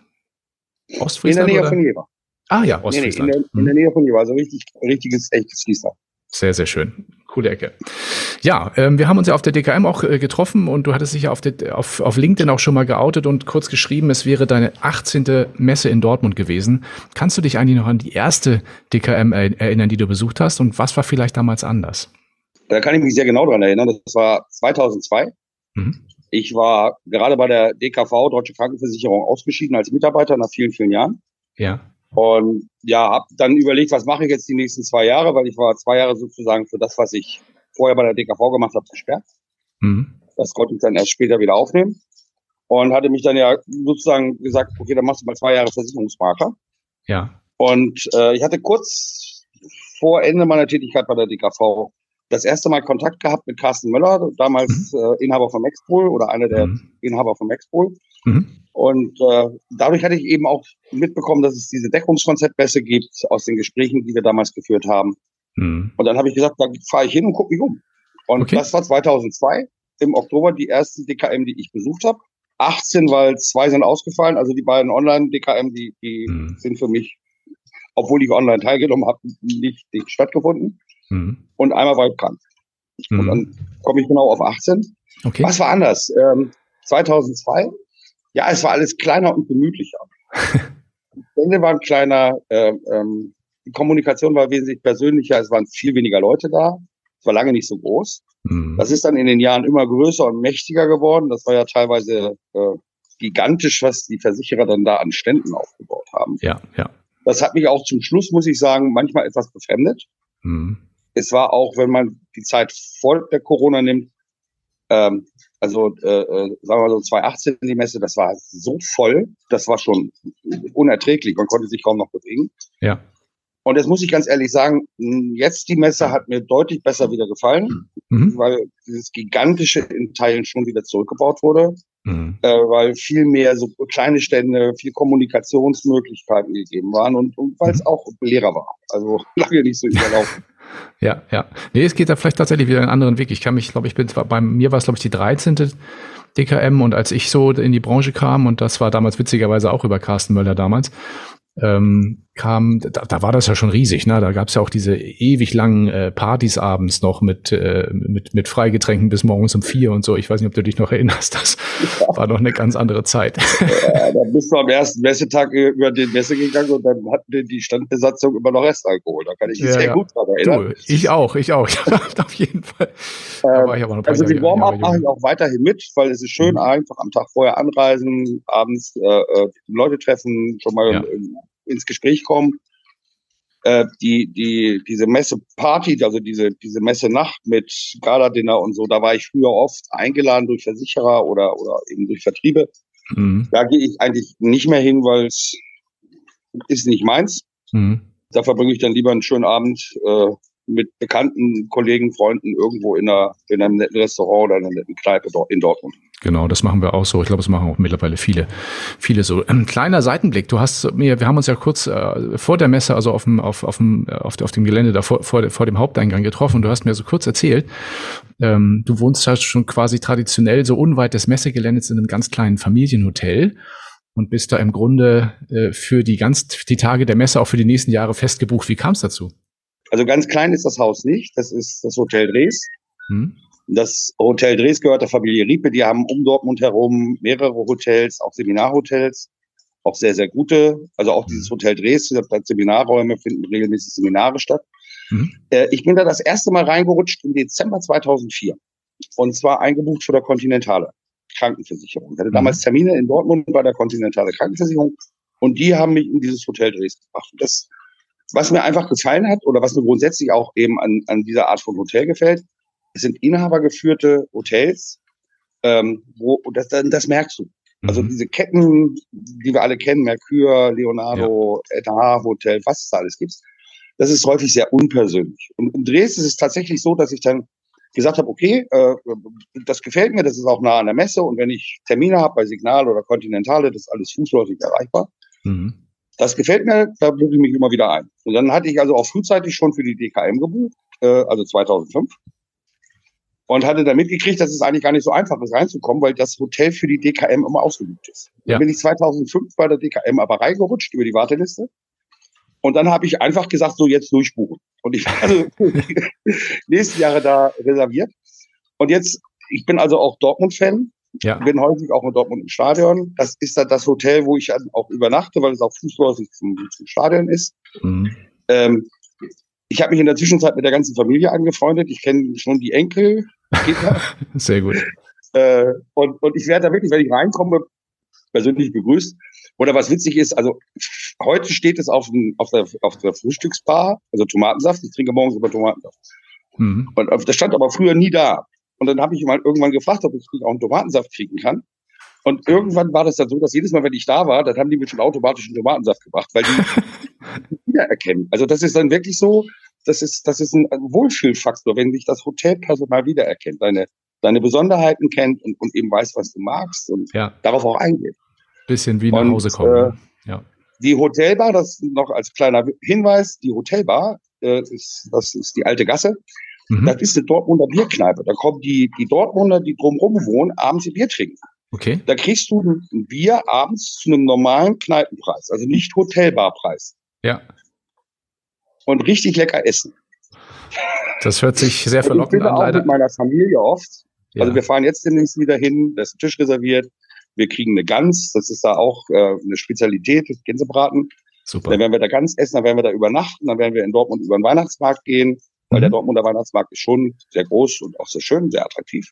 In der Ostfriesland? Nähe oder? von Jever. Ah ja, Nee, nee, in, Ostfriesland. der, in der Nähe von Jever. Also richtig, richtiges, echtes Friesland. Sehr, sehr schön. Coole Ecke. Ja, ähm, wir haben uns ja auf der DKM auch äh, getroffen und du hattest dich ja auf, der, auf, auf LinkedIn auch schon mal geoutet und kurz geschrieben, es wäre deine 18. Messe in Dortmund gewesen. Kannst du dich eigentlich noch an die erste DKM er- erinnern, die du besucht hast und was war vielleicht damals anders? Da kann ich mich sehr genau dran erinnern. Das war 2002. Mhm. Ich war gerade bei der DKV, Deutsche Krankenversicherung, ausgeschieden als Mitarbeiter nach vielen, vielen Jahren. Ja. Und ja, habe dann überlegt, was mache ich jetzt die nächsten zwei Jahre, weil ich war zwei Jahre sozusagen für das, was ich vorher bei der DKV gemacht habe, gesperrt. Mhm. Das konnte ich dann erst später wieder aufnehmen. Und hatte mich dann ja sozusagen gesagt, okay, dann machst du mal zwei Jahre Versicherungsmakler. Ja. Und äh, ich hatte kurz vor Ende meiner Tätigkeit bei der DKV das erste Mal Kontakt gehabt mit Carsten Möller, damals äh, Inhaber von Maxpol oder einer der Mhm. Inhaber von Maxpol. Mhm. Und äh, dadurch hatte ich eben auch mitbekommen, dass es diese Deckungskonzeptmesse gibt aus den Gesprächen, die wir damals geführt haben. Mhm. Und dann habe ich gesagt, da fahre ich hin und gucke mich um. Und Okay. das war 2002 im Oktober die erste DKM, die ich besucht habe. 18, weil zwei sind ausgefallen. Also die beiden Online-DKM, die, die Mhm. sind für mich, obwohl ich online teilgenommen habe, nicht, nicht stattgefunden. Mhm. Und einmal war ich krank. Und Mhm. dann komme ich genau auf 18. Okay. Was war anders? Ähm, 2002, ja, es war alles kleiner und gemütlicher. Die Stände waren kleiner, ähm, ähm, die Kommunikation war wesentlich persönlicher, es waren viel weniger Leute da, es war lange nicht so groß. Mhm. Das ist dann in den Jahren immer größer und mächtiger geworden. Das war ja teilweise äh, gigantisch, was die Versicherer dann da an Ständen aufgebaut haben. Ja, ja. Das hat mich auch zum Schluss, muss ich sagen, manchmal etwas befremdet. Mhm. Es war auch, wenn man die Zeit vor der Corona nimmt, ähm, also äh, äh, sagen wir mal so 2018 die Messe, das war so voll, das war schon unerträglich. Man konnte sich kaum noch bewegen. Ja. Und jetzt muss ich ganz ehrlich sagen, mh, jetzt die Messe hat mir deutlich besser wieder gefallen, Mhm. weil dieses gigantische in Teilen schon wieder zurückgebaut wurde, Mhm. äh, weil viel mehr so kleine Stände, viel Kommunikationsmöglichkeiten gegeben waren und, und weil es auch leerer war. Also lange nicht so überlaufen. Ja, ja. Nee, es geht da vielleicht tatsächlich wieder einen anderen Weg. Ich kann mich, glaube ich, bin zwar bei mir war es, glaube ich, die 13. DKM und als ich so in die Branche kam, und das war damals witzigerweise auch über Carsten Möller damals, ähm, kam, da, da war das ja schon riesig, ne? Da gab es ja auch diese ewig langen äh, Partys abends noch mit, äh, mit, mit Freigetränken bis morgens um vier und so. Ich weiß nicht, ob du dich noch erinnerst. Das war noch eine ganz andere Zeit. Ja, da bist du am ersten Messetag über den Messe gegangen und dann hatten die- die Standbesatzung immer noch Restalkohol. Da kann ich mich Ja, sehr ja. gut dran erinnern. Du, ich auch, ich auch. Auf jeden Fall. Paar Also die Warm-up mache ich auch weiterhin mit, weil es ist schön, Mhm. einfach am Tag vorher anreisen, abends äh, äh, Leute treffen, schon mal Ja. ähm, ins Gespräch kommen. Äh, die, die, diese Messe-Party, also diese, diese Messe-Nacht mit Gala-Dinner und so, da war ich früher oft eingeladen durch Versicherer oder, oder eben durch Vertriebe. Mhm. Da gehe ich eigentlich nicht mehr hin, weil es ist nicht meins. Mhm. Da verbringe ich dann lieber einen schönen Abend äh, mit bekannten Kollegen, Freunden irgendwo in, einer, in einem netten Restaurant oder in einer netten Kneipe in Dortmund. Genau, das machen wir auch so. Ich glaube, das machen auch mittlerweile viele, viele so. Ein kleiner Seitenblick. Du hast mir, wir haben uns ja kurz äh, vor der Messe, also auf dem, auf, auf dem, äh, auf, auf dem Gelände da vor, vor, vor dem Haupteingang getroffen. Du hast mir so kurz erzählt, ähm, du wohnst ja schon quasi traditionell so unweit des Messegeländes in einem ganz kleinen Familienhotel und bist da im Grunde äh, für die ganz die Tage der Messe auch für die nächsten Jahre festgebucht. Wie kam es dazu? Also ganz klein ist das Haus nicht. Das ist das Hotel Dres. Hm? Das Hotel Dres gehört der Familie Riepe. Die haben um Dortmund herum mehrere Hotels, auch Seminarhotels, auch sehr, sehr gute. Also auch dieses Hotel Dres, hat Seminarräume, finden regelmäßig Seminare statt. Mhm. Äh, ich bin da das erste Mal reingerutscht im Dezember 2004. Und zwar eingebucht für der Kontinentale Krankenversicherung. Ich hatte mhm. damals Termine in Dortmund bei der Kontinentale Krankenversicherung und die haben mich in dieses Hotel Dres gebracht. Das, was mir einfach gefallen hat oder was mir grundsätzlich auch eben an, an dieser Art von Hotel gefällt, es sind inhabergeführte Hotels, ähm, wo das, das merkst du. Also mhm. diese Ketten, die wir alle kennen, Mercure, Leonardo, ja. Etat Hotel, was es da alles gibt, das ist häufig sehr unpersönlich. Und in Dresden ist es tatsächlich so, dass ich dann gesagt habe, okay, äh, das gefällt mir, das ist auch nah an der Messe und wenn ich Termine habe bei Signal oder Continentale, das ist alles fußläufig erreichbar. Mhm. Das gefällt mir, da buche ich mich immer wieder ein. Und dann hatte ich also auch frühzeitig schon für die DKM gebucht, äh, also 2005 und hatte dann mitgekriegt, dass es eigentlich gar nicht so einfach ist, reinzukommen, weil das Hotel für die DKM immer ausgebucht ist. Ja. Dann bin ich 2005 bei der DKM aber reingerutscht über die Warteliste. Und dann habe ich einfach gesagt, so jetzt durchbuchen. Und ich war also nächsten Jahre da reserviert. Und jetzt, ich bin also auch Dortmund-Fan. Ja. Bin häufig auch in Dortmund im Stadion. Das ist dann das Hotel, wo ich auch übernachte, weil es auch fußläufig zum, zum Stadion ist. Mhm. Ähm, ich habe mich in der Zwischenzeit mit der ganzen Familie angefreundet. Ich kenne schon die Enkel. Sehr gut. Äh, und, und ich werde da wirklich, wenn ich reinkomme, persönlich begrüßt. Oder was witzig ist, also heute steht es auf, dem, auf, der, auf der Frühstücksbar, also Tomatensaft. Ich trinke morgens immer Tomatensaft. Mhm. Und das stand aber früher nie da. Und dann habe ich mal irgendwann gefragt, ob ich auch einen Tomatensaft kriegen kann. Und irgendwann war das dann so, dass jedes Mal, wenn ich da war, dann haben die mir schon automatisch einen Tomatensaft gebracht, weil die wiedererkennen. Also das ist dann wirklich so, das ist, das ist ein Wohlfühlfaktor, wenn dich das Hotelpersonal wiedererkennt, deine, deine Besonderheiten kennt und, und eben weiß, was du magst und ja. darauf auch eingeht. Bisschen wie nach Hause kommen. Äh, ne? ja. Die Hotelbar, das noch als kleiner Hinweis, die Hotelbar, äh, ist, das ist die alte Gasse. Mhm. Das ist eine Dortmunder Bierkneipe. Da kommen die, die Dortmunder, die drumherum wohnen, abends ihr Bier trinken. Okay. Da kriegst du ein Bier abends zu einem normalen Kneipenpreis, also nicht Hotelbarpreis. Ja und richtig lecker essen. Das hört sich sehr verlockend ich bin an, auch leider. mit meiner Familie oft. Ja. Also wir fahren jetzt demnächst wieder hin, da ist ein Tisch reserviert. Wir kriegen eine Gans, das ist da auch äh, eine Spezialität, Gänsebraten. Super. Dann werden wir da Gans essen, dann werden wir da übernachten, dann werden wir in Dortmund über den Weihnachtsmarkt gehen, weil mhm. der Dortmunder Weihnachtsmarkt ist schon sehr groß und auch sehr schön, sehr attraktiv.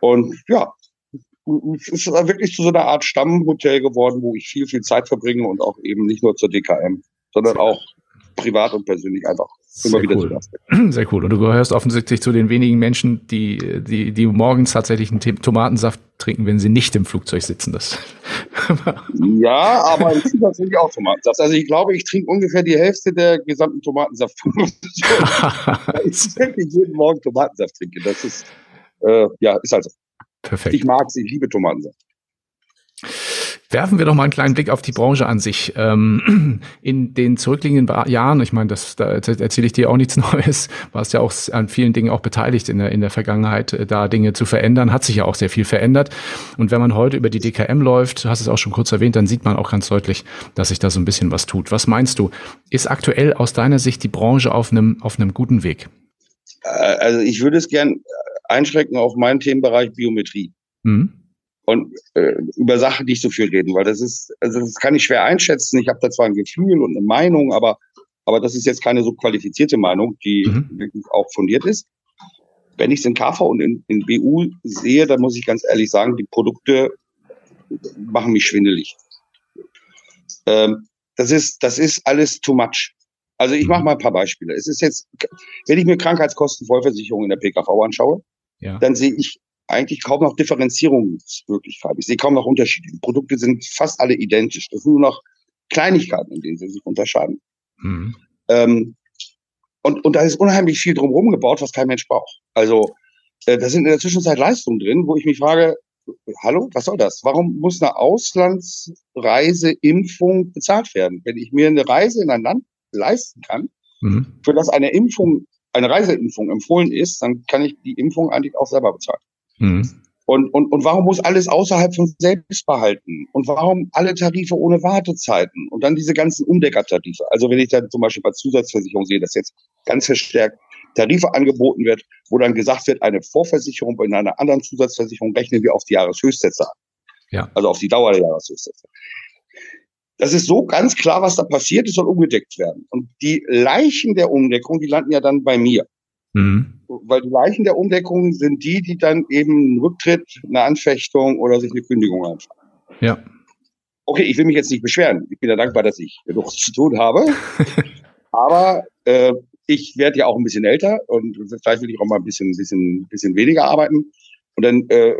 Und ja, es ist wirklich zu so einer Art Stammhotel geworden, wo ich viel, viel Zeit verbringe und auch eben nicht nur zur DKM, sondern auch privat und persönlich einfach immer Sehr wieder cool. zu Sehr cool. Und du gehörst offensichtlich zu den wenigen Menschen, die, die, die morgens tatsächlich einen Tomatensaft trinken, wenn sie nicht im Flugzeug sitzen. Das ja, aber Flugzeug trinke ich auch Tomatensaft. Also ich glaube, ich trinke ungefähr die Hälfte der gesamten Tomatensaft. ich wirklich jeden Morgen Tomatensaft trinke. Das ist, äh, ja, ist also. Perfekt. Ich mag sie, ich liebe Tomatensaft. Werfen wir doch mal einen kleinen Blick auf die Branche an sich. Ähm, in den zurückliegenden Jahren, ich meine, das, da erzähle ich dir auch nichts Neues, warst ja auch an vielen Dingen auch beteiligt in der, in der Vergangenheit, äh, da Dinge zu verändern, hat sich ja auch sehr viel verändert. Und wenn man heute über die DKM läuft, du hast es auch schon kurz erwähnt, dann sieht man auch ganz deutlich, dass sich da so ein bisschen was tut. Was meinst du? Ist aktuell aus deiner Sicht die Branche auf einem, auf einem guten Weg? Äh, also ich würde es gern einschränken auf meinen Themenbereich Biometrie. Mhm und äh, über Sachen nicht so viel reden, weil das ist, also das kann ich schwer einschätzen. Ich habe da zwar ein Gefühl und eine Meinung, aber aber das ist jetzt keine so qualifizierte Meinung, die mhm. wirklich auch fundiert ist. Wenn ich es in KV und in, in BU sehe, dann muss ich ganz ehrlich sagen, die Produkte machen mich schwindelig. Ähm, das ist das ist alles too much. Also ich mache mhm. mal ein paar Beispiele. Es ist jetzt, wenn ich mir Krankheitskostenvollversicherung in der PKV anschaue, ja. dann sehe ich eigentlich kaum noch Differenzierungsmöglichkeiten. Ich sehe kaum noch Unterschiede. Die Produkte sind fast alle identisch. Das sind nur noch Kleinigkeiten, in denen sie sich unterscheiden. Mhm. Ähm, und, und da ist unheimlich viel drumherum gebaut, was kein Mensch braucht. Also äh, da sind in der Zwischenzeit Leistungen drin, wo ich mich frage, hallo, was soll das? Warum muss eine Auslandsreiseimpfung bezahlt werden? Wenn ich mir eine Reise in ein Land leisten kann, mhm. für das eine Impfung, eine Reiseimpfung empfohlen ist, dann kann ich die Impfung eigentlich auch selber bezahlen. Mhm. Und, und, und warum muss alles außerhalb von Selbstbehalten? Und warum alle Tarife ohne Wartezeiten? Und dann diese ganzen Umdeckertarife. Also wenn ich dann zum Beispiel bei Zusatzversicherung sehe, dass jetzt ganz verstärkt Tarife angeboten wird, wo dann gesagt wird, eine Vorversicherung in einer anderen Zusatzversicherung rechnen wir auf die Jahreshöchstsätze an. Ja. Also auf die Dauer der Jahreshöchstsätze. Das ist so ganz klar, was da passiert, es soll umgedeckt werden. Und die Leichen der Umdeckung, die landen ja dann bei mir. Mhm. Weil die Leichen der Umdeckung sind die, die dann eben einen Rücktritt, eine Anfechtung oder sich eine Kündigung anschauen. Ja. Okay, ich will mich jetzt nicht beschweren. Ich bin ja dankbar, dass ich genug zu tun habe. Aber äh, ich werde ja auch ein bisschen älter und vielleicht will ich auch mal ein bisschen, bisschen, bisschen weniger arbeiten. Und dann, äh,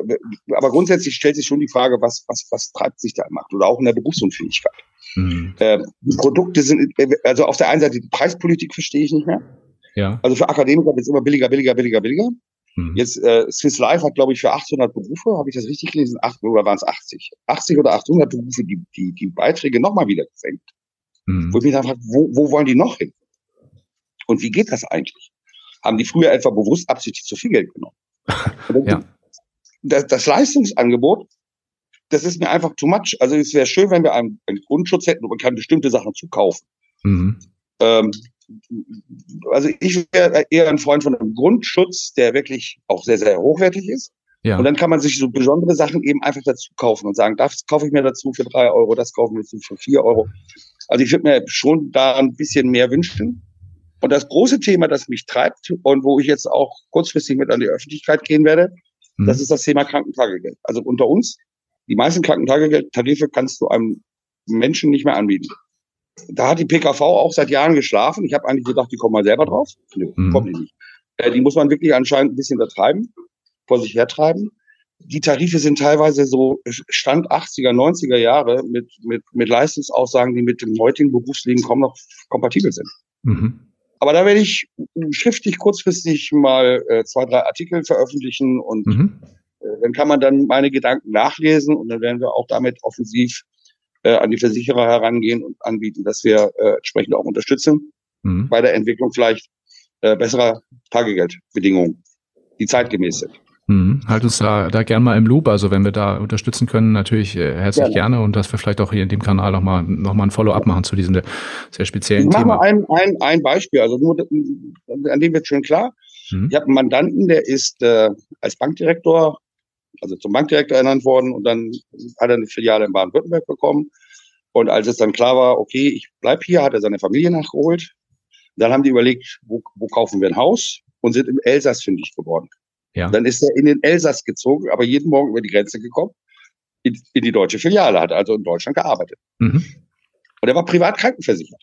aber grundsätzlich stellt sich schon die Frage, was, was, was treibt sich da im Markt oder auch in der Berufsunfähigkeit. Mhm. Äh, die Produkte sind, also auf der einen Seite die Preispolitik verstehe ich nicht mehr. Ja. Also für Akademiker wird es immer billiger, billiger, billiger, billiger. Mhm. Jetzt äh, Swiss Life hat, glaube ich, für 800 Berufe, habe ich das richtig gelesen, Acht, oder waren es 80? 80 oder 800 Berufe, die, die, die Beiträge nochmal wieder gesenkt. Mhm. Wo ich mich dann frage, wo, wo wollen die noch hin? Und wie geht das eigentlich? Haben die früher etwa bewusst absichtlich zu viel Geld genommen? ja. das, das Leistungsangebot, das ist mir einfach too much. Also es wäre schön, wenn wir einen, einen Grundschutz hätten und man kann bestimmte Sachen zukaufen. Mhm. Ähm, also ich wäre eher ein Freund von einem Grundschutz, der wirklich auch sehr, sehr hochwertig ist. Ja. Und dann kann man sich so besondere Sachen eben einfach dazu kaufen und sagen, das kaufe ich mir dazu für drei Euro, das kaufe ich mir dazu für vier Euro. Also ich würde mir schon da ein bisschen mehr wünschen. Und das große Thema, das mich treibt und wo ich jetzt auch kurzfristig mit an die Öffentlichkeit gehen werde, Mhm. das ist das Thema Krankentagegeld. Also unter uns, die meisten Krankentagegeldtarife kannst du einem Menschen nicht mehr anbieten. Da hat die PKV auch seit Jahren geschlafen. Ich habe eigentlich gedacht, die kommen mal selber drauf. Nö, Mhm. kommen die nicht. Äh, die muss man wirklich anscheinend ein bisschen übertreiben, vor sich hertreiben. Die Tarife sind teilweise so Stand 80er, 90er Jahre mit, mit, mit Leistungsaussagen, die mit dem heutigen Berufsleben kaum noch kompatibel sind. Mhm. Aber da werde ich schriftlich kurzfristig mal äh, zwei, drei Artikel veröffentlichen und Mhm. äh, dann kann man dann meine Gedanken nachlesen und dann werden wir auch damit offensiv äh, an die Versicherer herangehen und anbieten, dass wir äh, entsprechend auch unterstützen Mhm. bei der Entwicklung vielleicht äh, besserer Tagegeldbedingungen, die zeitgemäß sind. Mhm. Halt uns da, da gern mal im Loop. Also wenn wir da unterstützen können, natürlich äh, herzlich Gerne. gerne und dass wir vielleicht auch hier in dem Kanal nochmal noch mal ein Follow-up machen zu diesem sehr Ich speziellen mache Thema. mal ein, ein, ein Beispiel, also nur an dem wird schon klar. Mhm. Ich habe einen Mandanten, der ist äh, als Bankdirektor, also zum Bankdirektor ernannt worden und dann hat er eine Filiale in Baden-Württemberg bekommen. Und als es dann klar war, okay, ich bleib hier, hat er seine Familie nachgeholt. Dann haben die überlegt, wo, wo kaufen wir ein Haus und sind im Elsass fündig geworden. Ja. Dann ist er in den Elsass gezogen, aber jeden Morgen über die Grenze gekommen, in, in die deutsche Filiale, hat also in Deutschland gearbeitet. Mhm. Und er war privat krankenversichert.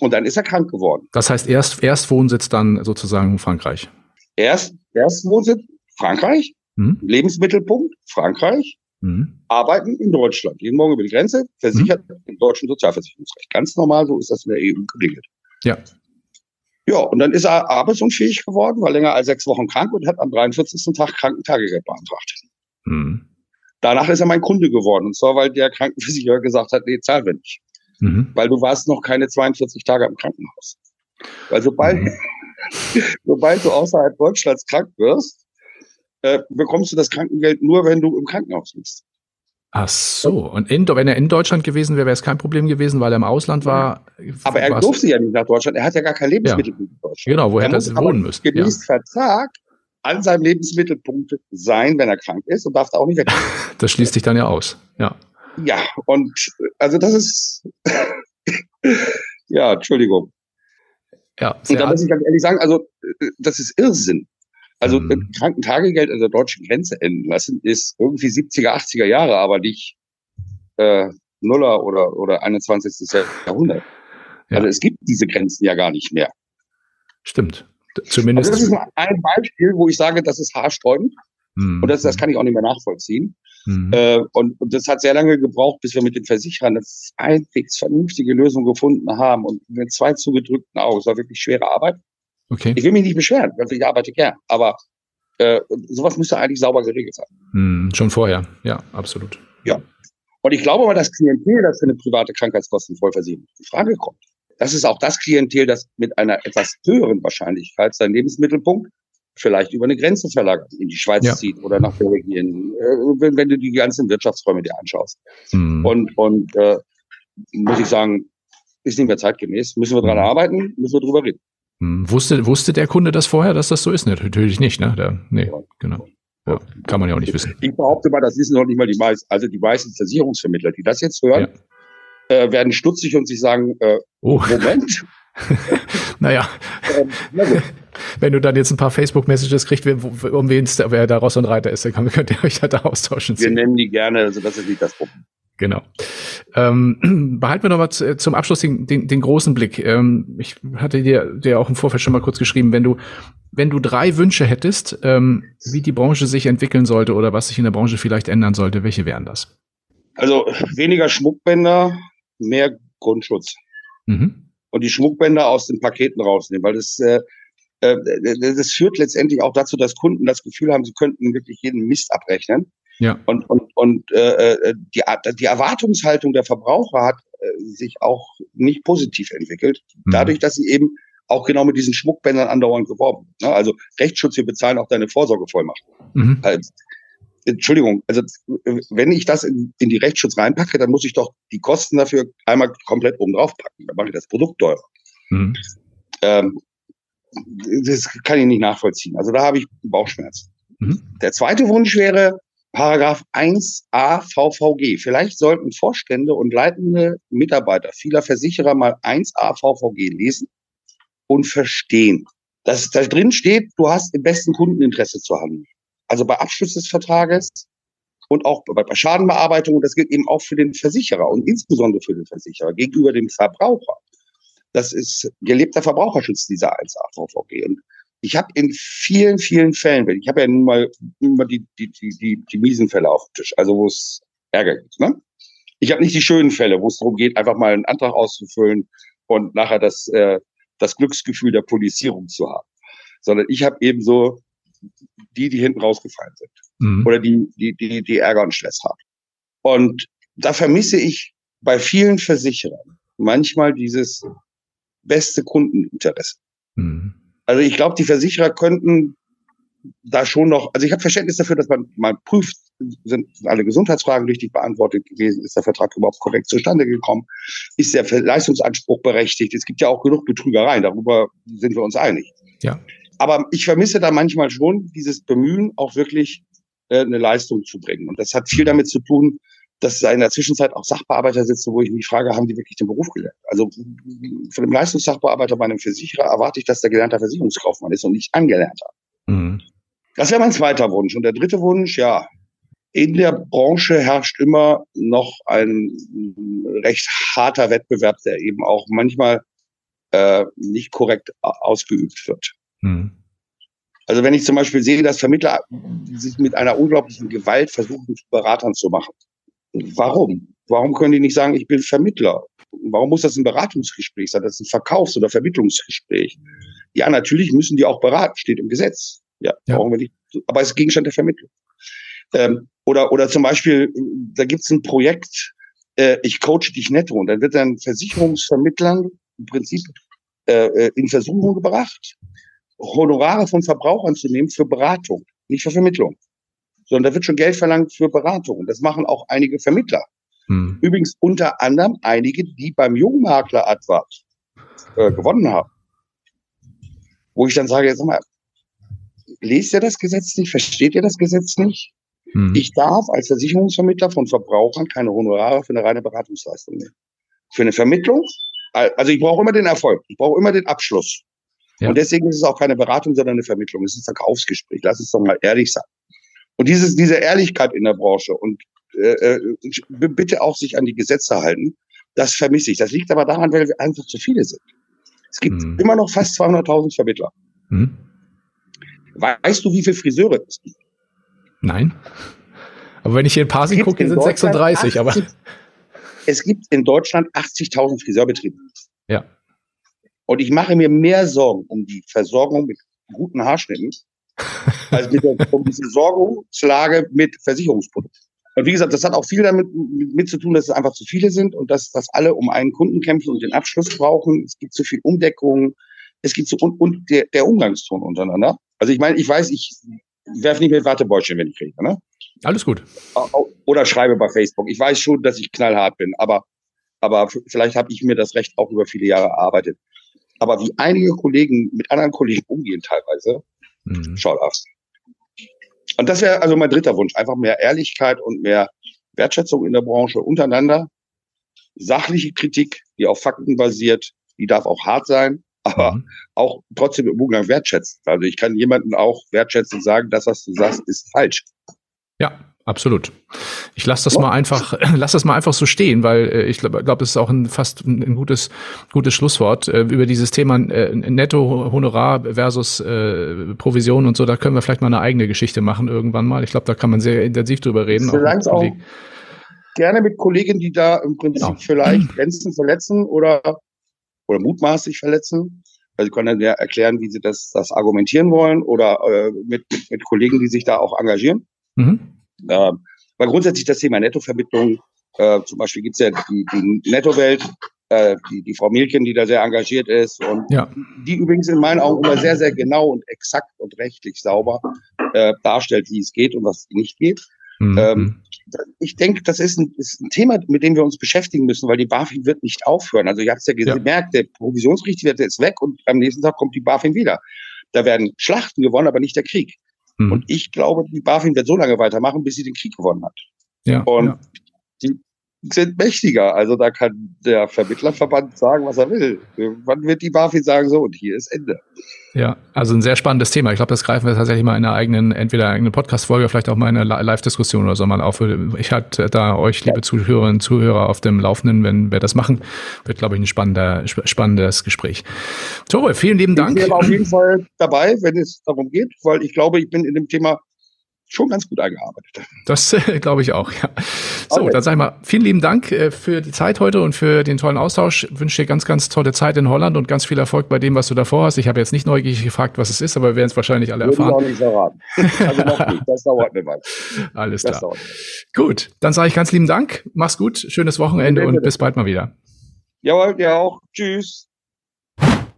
Und dann ist er krank geworden. Das heißt, erst, erst Wohnsitz dann sozusagen in Frankreich. Erst, erst Wohnsitz Frankreich, Mhm. Lebensmittelpunkt Frankreich, Mhm. arbeiten in Deutschland. Jeden Morgen über die Grenze, versichert im deutschen Sozialversicherungsrecht. Ganz normal, so ist das in der EU geregelt. Ja. Ja, und dann ist er arbeitsunfähig geworden, war länger als sechs Wochen krank und hat am 43. Tag Krankentagegeld beantragt. Mhm. Danach ist er mein Kunde geworden. Und zwar, weil der Krankenversicherer gesagt hat, nee, zahlen wir nicht. Mhm. Weil du warst noch keine 42 Tage im Krankenhaus. Weil sobald, Mhm. sobald du außerhalb Deutschlands krank wirst, äh, bekommst du das Krankengeld nur, wenn du im Krankenhaus bist. Ach so. Und in, wenn er in Deutschland gewesen wäre, wäre es kein Problem gewesen, weil er im Ausland war. Aber er durfte ja nicht nach Deutschland. Er hat ja gar kein Lebensmittelpunkt in Deutschland. Genau, wo er hätte er muss wohnen müssen? Ja. Gemäß Vertrag an seinem Lebensmittelpunkt sein, wenn er krank ist und darf da auch nicht weg. Das schließt sich dann ja aus. Ja. ja, und also das ist ja, Entschuldigung. Ja, Und da muss ich ganz ehrlich sagen, also äh, das ist Irrsinn. Also Mhm. Krankentagegeld an der deutschen Grenze enden lassen ist irgendwie 70er, 80er Jahre, aber nicht äh, Nuller oder, oder 21. Jahrhundert. Ja. Also es gibt diese Grenzen ja gar nicht mehr. Stimmt. Also Zumindest. das ist ein Beispiel, wo ich sage, das ist haarsträubend Mhm. und das, das kann ich auch nicht mehr nachvollziehen. Mhm. Äh, und, und das hat sehr lange gebraucht, bis wir mit den Versicherern eine halbwegs vernünftige Lösung gefunden haben und mit zwei zugedrückten Augen. Es war wirklich schwere Arbeit. Okay. Ich will mich nicht beschweren, ich arbeite gern, aber äh, sowas müsste eigentlich sauber geregelt sein. Mhm. Schon vorher. Ja, absolut. Und ich glaube aber, das Klientel, das für eine private Krankheitskostenvollversicherung in Frage kommt, das ist auch das Klientel, das mit einer etwas höheren Wahrscheinlichkeit seinen Lebensmittelpunkt vielleicht über eine Grenze verlagert, in die Schweiz Ja. zieht oder nach Belgien, äh, wenn, wenn du die ganzen Wirtschaftsräume dir anschaust. Mhm. Und, und äh, muss ich sagen, ist nicht mehr zeitgemäß. Müssen wir dran Mhm. arbeiten, müssen wir drüber reden. Hm, wusste, wusste der Kunde das vorher, dass das so ist? Natürlich nicht, ne? Der, nee, genau. Ja, kann man ja auch nicht wissen. Ich behaupte mal, das wissen noch nicht mal die meisten, also die meisten Versicherungsvermittler, die das jetzt hören, ja. äh, werden stutzig und sich sagen, äh, oh. Moment. naja. Ähm, na Wenn du dann jetzt ein paar Facebook-Messages kriegst, um wen wer da Ross und Reiter ist, dann könnt ihr euch halt da austauschen. Wir nennen die gerne, also das ist nicht das Problem. Genau. Ähm, behalten wir nochmal zum Abschluss den, den, den großen Blick. Ähm, ich hatte dir, dir auch im Vorfeld schon mal kurz geschrieben, wenn du, wenn du drei Wünsche hättest, ähm, wie die Branche sich entwickeln sollte oder was sich in der Branche vielleicht ändern sollte, welche wären das? Also weniger Schmuckbänder, mehr Grundschutz. Mhm. Und die Schmuckbänder aus den Paketen rausnehmen, weil das, äh, äh, das führt letztendlich auch dazu, dass Kunden das Gefühl haben, sie könnten wirklich jeden Mist abrechnen. Ja. Und, und, und äh, äh die, die Erwartungshaltung der Verbraucher hat äh, sich auch nicht positiv entwickelt, mhm. dadurch, dass sie eben auch genau mit diesen Schmuckbändern andauernd geworben. Ne? Also Rechtsschutz, wir bezahlen auch deine Vorsorgevollmacht. Mhm. Also, Entschuldigung, also wenn ich das in, in, die Rechtsschutz reinpacke, dann muss ich doch die Kosten dafür einmal komplett oben drauf packen. Dann mache ich das Produkt teurer. Mhm. Ähm, das kann ich nicht nachvollziehen. Also da habe ich Bauchschmerzen. Mhm. Der zweite Wunsch wäre, Paragraph 1a VVG. Vielleicht sollten Vorstände und leitende Mitarbeiter vieler Versicherer mal 1a VVG lesen und verstehen. Dass da drin steht, du hast im besten Kundeninteresse zu handeln. Also bei Abschluss des Vertrages und auch bei Schadenbearbeitung, und das gilt eben auch für den Versicherer und insbesondere für den Versicherer gegenüber dem Verbraucher. Das ist gelebter Verbraucherschutz, dieser 1a VVG. Und ich habe in vielen, vielen Fällen, ich habe ja nun mal immer die, die, die, die, die miesen Fälle auf dem Tisch, also wo es Ärger gibt. Ne? Ich habe nicht die schönen Fälle, wo es darum geht, einfach mal einen Antrag auszufüllen und nachher das, äh, das Glücksgefühl der Polizierung zu haben. Sondern ich habe eben so die, die hinten rausgefallen sind. Mhm. Oder die, die, die, die Ärger und Stress haben. Und da vermisse ich bei vielen Versicherern manchmal dieses beste Kundeninteresse. Mhm. Also ich glaube, die Versicherer könnten da schon noch, also ich habe Verständnis dafür, dass man mal prüft, sind alle Gesundheitsfragen richtig beantwortet gewesen, ist der Vertrag überhaupt korrekt zustande gekommen, ist der Leistungsanspruch berechtigt. Es gibt ja auch genug Betrügereien, darüber sind wir uns einig. Ja. Aber ich vermisse da manchmal schon dieses Bemühen, auch wirklich äh, eine Leistung zu bringen. Und das hat viel damit zu tun, dass da in der Zwischenzeit auch Sachbearbeiter sitzen, wo ich mich frage, haben die wirklich den Beruf gelernt? Also von einem Leistungssachbearbeiter bei einem Versicherer erwarte ich, dass der gelernter Versicherungskaufmann ist und nicht angelernter. Mhm. Das wäre mein zweiter Wunsch. Und der dritte Wunsch, ja, in der Branche herrscht immer noch ein recht harter Wettbewerb, der eben auch manchmal äh, nicht korrekt ausgeübt wird. Mhm. Also wenn ich zum Beispiel sehe, dass Vermittler sich mit einer unglaublichen Gewalt versuchen, zu Beratern zu machen, Warum? Warum können die nicht sagen, ich bin Vermittler? Warum muss das ein Beratungsgespräch sein? Das ist ein Verkaufs- oder Vermittlungsgespräch. Ja, natürlich müssen die auch beraten, steht im Gesetz. Ja, ja. wir nicht. Aber es ist Gegenstand der Vermittlung. Ähm, oder, oder zum Beispiel, da gibt es ein Projekt, äh, ich coache dich netto. Und dann wird dann Versicherungsvermittlern im Prinzip äh, äh, in Versuchung gebracht, Honorare von Verbrauchern zu nehmen für Beratung, nicht für Vermittlung sondern da wird schon Geld verlangt für Beratung. Das machen auch einige Vermittler. Hm. Übrigens unter anderem einige, die beim Jungmakler Advart äh, gewonnen haben. Wo ich dann sage, jetzt sag mal, lest ihr das Gesetz nicht? Versteht ihr das Gesetz nicht? Hm. Ich darf als Versicherungsvermittler von Verbrauchern keine Honorare für eine reine Beratungsleistung nehmen. Für eine Vermittlung, also ich brauche immer den Erfolg, ich brauche immer den Abschluss. Ja. Und deswegen ist es auch keine Beratung, sondern eine Vermittlung. Es ist ein Verkaufsgespräch. Lass uns doch mal ehrlich sein. Und dieses, diese Ehrlichkeit in der Branche und äh, äh bitte auch sich an die Gesetze halten, das vermisse ich. Das liegt aber daran, weil wir einfach zu viele sind. Es gibt mhm. immer noch fast 200.000 Vermittler. Mhm. Weißt du, wie viele Friseure es gibt? Nein. Aber wenn ich hier in Parsing gucke, sind 36. 80, aber es gibt in Deutschland 80.000 Friseurbetriebe. Ja. Und ich mache mir mehr Sorgen um die Versorgung mit guten Haarschnitten also mit der, um die Versorgungslage mit Versicherungsprodukten. Und wie gesagt, das hat auch viel damit mit zu tun, dass es einfach zu viele sind und dass, dass alle um einen Kunden kämpfen und den Abschluss brauchen. Es gibt zu viel Umdeckung. Es gibt so, und, und der, der Umgangston untereinander. Also ich meine, ich weiß, ich werfe nicht mit Wattebäuschen, wenn ich rede, ne? Alles gut. Oder schreibe bei Facebook. Ich weiß schon, dass ich knallhart bin, aber, aber vielleicht habe ich mir das Recht auch über viele Jahre erarbeitet. Aber wie einige Kollegen mit anderen Kollegen umgehen teilweise, Mhm. schaut aus. Und das wäre also mein dritter Wunsch. Einfach mehr Ehrlichkeit und mehr Wertschätzung in der Branche untereinander. Sachliche Kritik, die auf Fakten basiert, die darf auch hart sein, aber Mhm. auch trotzdem im Umgang wertschätzen. Also ich kann jemanden auch wertschätzen und sagen, das, was du sagst, ist falsch. Ja, absolut. Ich lasse das mal einfach, lass das mal einfach so stehen, weil äh, ich glaube, glaub, das ist auch ein, fast ein, gutes, gutes Schlusswort äh, über dieses Thema äh, Netto-Honorar versus äh, Provision und so. Da können wir vielleicht mal eine eigene Geschichte machen irgendwann mal. Ich glaube, da kann man sehr intensiv drüber reden. Es auch Kolleg- gerne mit Kollegen, die da im Prinzip Genau. vielleicht Grenzen verletzen oder, oder mutmaßlich verletzen. Also sie können dann ja erklären, wie sie das, das argumentieren wollen oder äh, mit, mit, mit Kollegen, die sich da auch engagieren. Mhm. Ähm, weil grundsätzlich das Thema Nettovermittlung, äh, zum Beispiel gibt's ja die, die Nettowelt, äh, die, die Frau Mielken, die da sehr engagiert ist und Ja. die übrigens in meinen Augen immer sehr, sehr genau und exakt und rechtlich sauber äh, darstellt, wie es geht und was nicht geht. Mhm. Ähm, ich denke, das ist ein, ist ein Thema, mit dem wir uns beschäftigen müssen, weil die BaFin wird nicht aufhören. Also ihr habt es ja gemerkt, der Provisionsrichtwert ist weg und am nächsten Tag kommt die BaFin wieder. Da werden Schlachten gewonnen, aber nicht der Krieg. Mhm. Und ich glaube, die BaFin wird so lange weitermachen, bis sie den Krieg gewonnen hat. ja, Und ja. die sind mächtiger. Also da kann der Vermittlerverband sagen, was er will. Wann wird die BaFin sagen, so, und hier ist Ende. Ja, also ein sehr spannendes Thema. Ich glaube, das greifen wir tatsächlich mal in einer eigenen, entweder eigenen Podcast-Folge, vielleicht auch mal in einer Li- Live-Diskussion oder so mal auf. Ich halte da euch, liebe Zuhörerinnen und Zuhörer, auf dem Laufenden, wenn wir das machen. Wird, glaube ich, ein spannender, sp- spannendes Gespräch. Tore, vielen lieben Dank. Ich bin auf jeden Fall dabei, wenn es darum geht, weil ich glaube, ich bin in dem Thema schon ganz gut eingearbeitet. Das äh, glaube ich auch, ja. So, Okay. dann sag ich mal, vielen lieben Dank äh, für die Zeit heute und für den tollen Austausch. Ich wünsche dir ganz, ganz tolle Zeit in Holland und ganz viel Erfolg bei dem, was du davor hast. Ich habe jetzt nicht neugierig gefragt, was es ist, aber wir werden es wahrscheinlich alle Würde ich auch erfahren. nicht verraten. Also noch nicht, das dauert eine Weile. Alles Das klar. Gut, dann sage ich ganz lieben Dank. Mach's gut, schönes Wochenende und bis bald mal wieder. Jawohl, dir auch. Tschüss.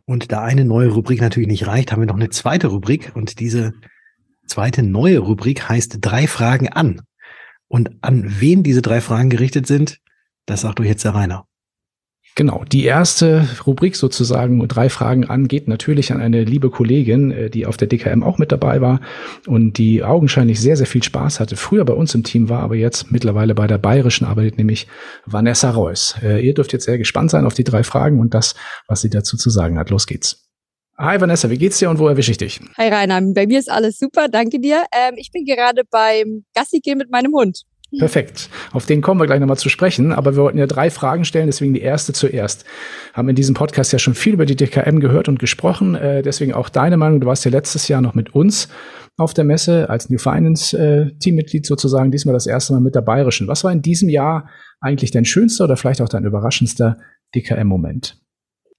Und da eine neue Rubrik natürlich nicht reicht, haben wir noch eine zweite Rubrik. Und diese zweite neue Rubrik heißt drei Fragen an. Und an wen diese drei Fragen gerichtet sind, das sagt euch jetzt der Rainer. Genau, die erste Rubrik sozusagen, drei Fragen an, geht natürlich an eine liebe Kollegin, äh, die auf der DKM auch mit dabei war und die augenscheinlich sehr, sehr viel Spaß hatte. Früher bei uns im Team war, aber jetzt mittlerweile bei der Bayerischen arbeitet, nämlich Vanessa Reuss. Äh, Ihr dürft jetzt sehr gespannt sein auf die drei Fragen und das, was sie dazu zu sagen hat. Los geht's. Hi Vanessa, wie geht's dir und wo erwische ich dich? Hi Rainer, bei mir ist alles super, danke dir. Ähm, ich bin gerade beim Gassi gehen mit meinem Hund. Perfekt. Auf den kommen wir gleich nochmal zu sprechen, aber wir wollten ja drei Fragen stellen, deswegen die erste zuerst. Haben in diesem Podcast ja schon viel über die DKM gehört und gesprochen, äh, deswegen auch deine Meinung. Du warst ja letztes Jahr noch mit uns auf der Messe als New Finance äh, Teammitglied sozusagen, diesmal das erste Mal mit der Bayerischen. Was war in diesem Jahr eigentlich dein schönster oder vielleicht auch dein überraschendster DKM-Moment?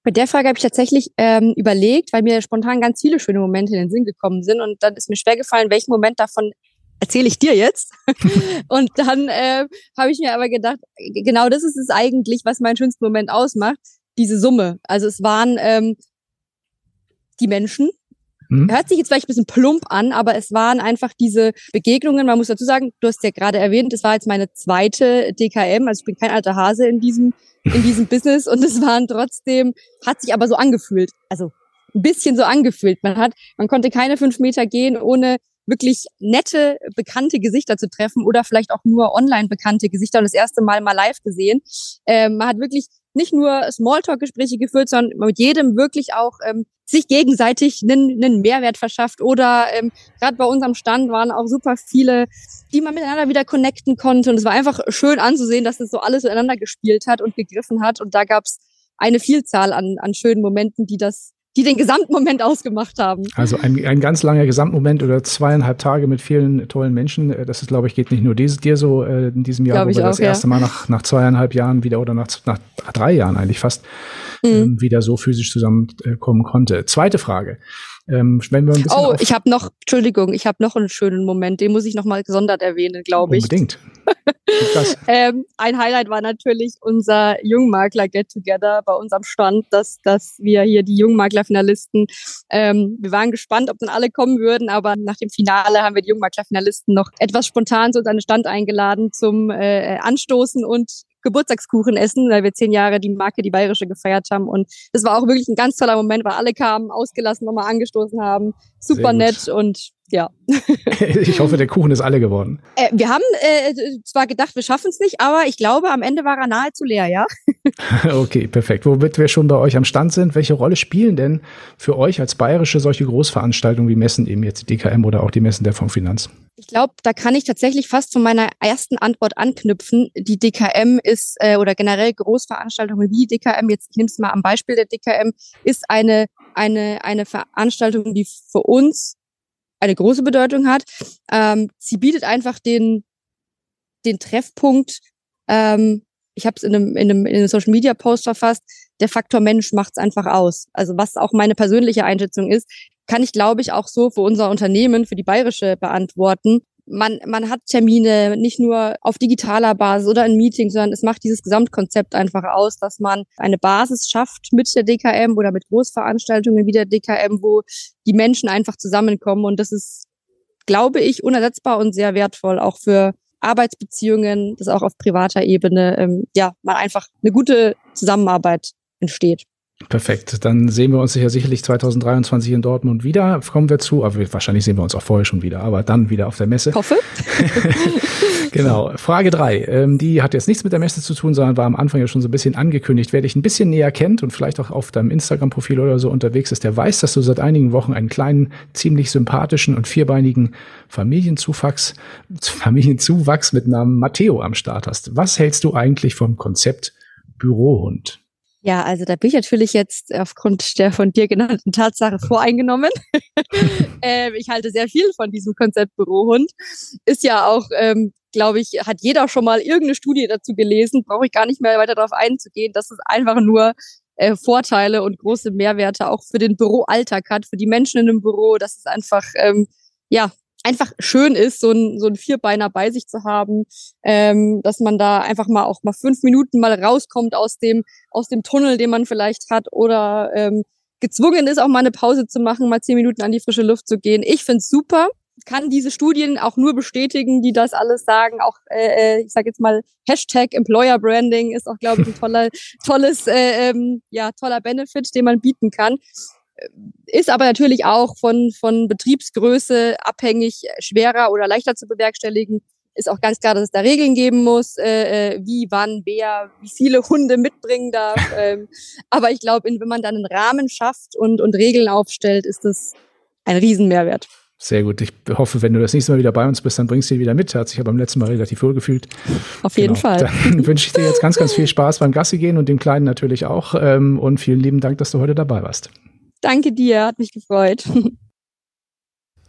Bei der Frage habe ich tatsächlich ähm, überlegt, weil mir spontan ganz viele schöne Momente in den Sinn gekommen sind und dann ist mir schwer gefallen, welchen Moment davon erzähle ich dir jetzt. und dann äh, habe ich mir aber gedacht, genau das ist es eigentlich, was meinen schönsten Moment ausmacht, diese Summe. Also es waren ähm, die Menschen, Hm? Hört sich jetzt vielleicht ein bisschen plump an, aber es waren einfach diese Begegnungen. Man muss dazu sagen, du hast ja gerade erwähnt, es war jetzt meine zweite DKM, also ich bin kein alter Hase in diesem, in diesem Business und es waren trotzdem, hat sich aber so angefühlt. Also ein bisschen so angefühlt. Man hat, man konnte keine fünf Meter gehen, ohne wirklich nette, bekannte Gesichter zu treffen oder vielleicht auch nur online bekannte Gesichter und das erste Mal mal live gesehen. Ähm, man hat wirklich nicht nur Smalltalk-Gespräche geführt, sondern mit jedem wirklich auch ähm, sich gegenseitig einen, einen Mehrwert verschafft. Oder ähm, gerade bei unserem Stand waren auch super viele, die man miteinander wieder connecten konnte. Und es war einfach schön anzusehen, dass es so alles ineinander gespielt hat und gegriffen hat. Und da gab es eine Vielzahl an, an schönen Momenten, die das die den Gesamtmoment ausgemacht haben. Also ein, ein ganz langer Gesamtmoment oder zweieinhalb Tage mit vielen tollen Menschen. Äh, Das ist, glaube ich, geht nicht nur dir, dir so äh, in diesem Jahr, wo wir das ja. erste Mal nach, nach zweieinhalb Jahren wieder oder nach, nach drei Jahren eigentlich fast Mhm. ähm, wieder so physisch zusammenkommen konnte. Zweite Frage. Ähm, wenn wir ein bisschen Oh, ich habe noch, Entschuldigung, ich habe noch einen schönen Moment, den muss ich noch mal gesondert erwähnen, glaube ich. unbedingt. Ähm, ein Highlight war natürlich unser Jungmakler Get Together bei unserem Stand, dass, dass wir hier die Jungmakler-Finalisten, ähm, wir waren gespannt, ob dann alle kommen würden, aber nach dem Finale haben wir die Jungmakler-Finalisten noch etwas spontan zu unserem Stand eingeladen zum äh, Anstoßen und Geburtstagskuchen essen, weil wir zehn Jahre die Marke Die Bayerische gefeiert haben. Und das war auch wirklich ein ganz toller Moment, weil alle kamen, ausgelassen, nochmal angestoßen haben. Super nett und ja. ich hoffe, der Kuchen ist alle geworden. Äh, wir haben äh, zwar gedacht, wir schaffen es nicht, aber ich glaube, am Ende war er nahezu leer, ja. okay, perfekt. Womit wir schon bei euch am Stand sind, welche Rolle spielen denn für euch als Bayerische solche Großveranstaltungen wie Messen eben jetzt die DKM oder auch die Messen der Fondsfinanz? Ich glaube, da kann ich tatsächlich fast von meiner ersten Antwort anknüpfen. Die DKM ist äh, oder generell Großveranstaltungen wie die DKM, jetzt ich nehme es mal am Beispiel der DKM, ist eine, eine, eine Veranstaltung, die für uns eine große Bedeutung hat. Ähm, sie bietet einfach den, den Treffpunkt, ähm, ich habe es in einem, in, einem, in einem Social Media Post verfasst, der Faktor Mensch macht es einfach aus. Also was auch meine persönliche Einschätzung ist, kann ich, glaube ich, auch so für unser Unternehmen, für die Bayerische beantworten man, man hat Termine nicht nur auf digitaler Basis oder in Meetings, sondern es macht dieses Gesamtkonzept einfach aus, dass man eine Basis schafft mit der DKM oder mit Großveranstaltungen wie der DKM, wo die Menschen einfach zusammenkommen. Und das ist, glaube ich, unersetzbar und sehr wertvoll, auch für Arbeitsbeziehungen, dass auch auf privater Ebene, ähm, ja, mal einfach eine gute Zusammenarbeit entsteht. Perfekt. Dann sehen wir uns ja sicherlich 2023 in Dortmund wieder. Kommen wir zu, aber wahrscheinlich sehen wir uns auch vorher schon wieder, aber dann wieder auf der Messe. Hoffe. genau. Frage drei. Ähm, die hat jetzt nichts mit der Messe zu tun, sondern war am Anfang ja schon so ein bisschen angekündigt. Wer dich ein bisschen näher kennt und vielleicht auch auf deinem Instagram-Profil oder so unterwegs ist, der weiß, dass du seit einigen Wochen einen kleinen, ziemlich sympathischen und vierbeinigen Familienzuwachs, Familienzuwachs mit Namen Matteo am Start hast. Was hältst du eigentlich vom Konzept Bürohund? Ja, also da bin ich natürlich jetzt aufgrund der von dir genannten Tatsache voreingenommen. ähm, ich halte sehr viel von diesem Konzept Bürohund. Ist ja auch, ähm, glaube ich, hat jeder schon mal irgendeine Studie dazu gelesen. Brauche ich gar nicht mehr weiter darauf einzugehen. dass es einfach nur äh, Vorteile und große Mehrwerte auch für den Büroalltag hat, für die Menschen in dem Büro. Das ist einfach, ähm, ja, einfach schön ist, so ein, so ein Vierbeiner bei sich zu haben, ähm, dass man da einfach mal auch mal fünf Minuten mal rauskommt aus dem, aus dem Tunnel, den man vielleicht hat oder ähm, gezwungen ist, auch mal eine Pause zu machen, mal zehn Minuten an die frische Luft zu gehen. Ich find's super, kann diese Studien auch nur bestätigen, die das alles sagen. Auch, äh, äh ich sage jetzt mal, Hashtag Employer Branding ist auch, glaube ich, ein toller, tolles, äh, ähm, ja, toller Benefit, den man bieten kann ist aber natürlich auch von, von Betriebsgröße abhängig, schwerer oder leichter zu bewerkstelligen. Ist auch ganz klar, dass es da Regeln geben muss, äh, äh wie, wann, wer, wie viele Hunde mitbringen darf. Ähm, aber ich glaube, wenn man dann einen Rahmen schafft und, und Regeln aufstellt, ist das ein Riesenmehrwert. Sehr gut. Ich hoffe, wenn du das nächste Mal wieder bei uns bist, dann bringst du ihn wieder mit. Hat sich ja beim letzten Mal relativ wohl gefühlt. Auf jeden genau. Fall. Dann wünsche ich dir jetzt ganz, ganz viel Spaß beim Gassi gehen und dem Kleinen natürlich auch. Ähm, und vielen lieben Dank, dass du heute dabei warst. Danke dir, hat mich gefreut.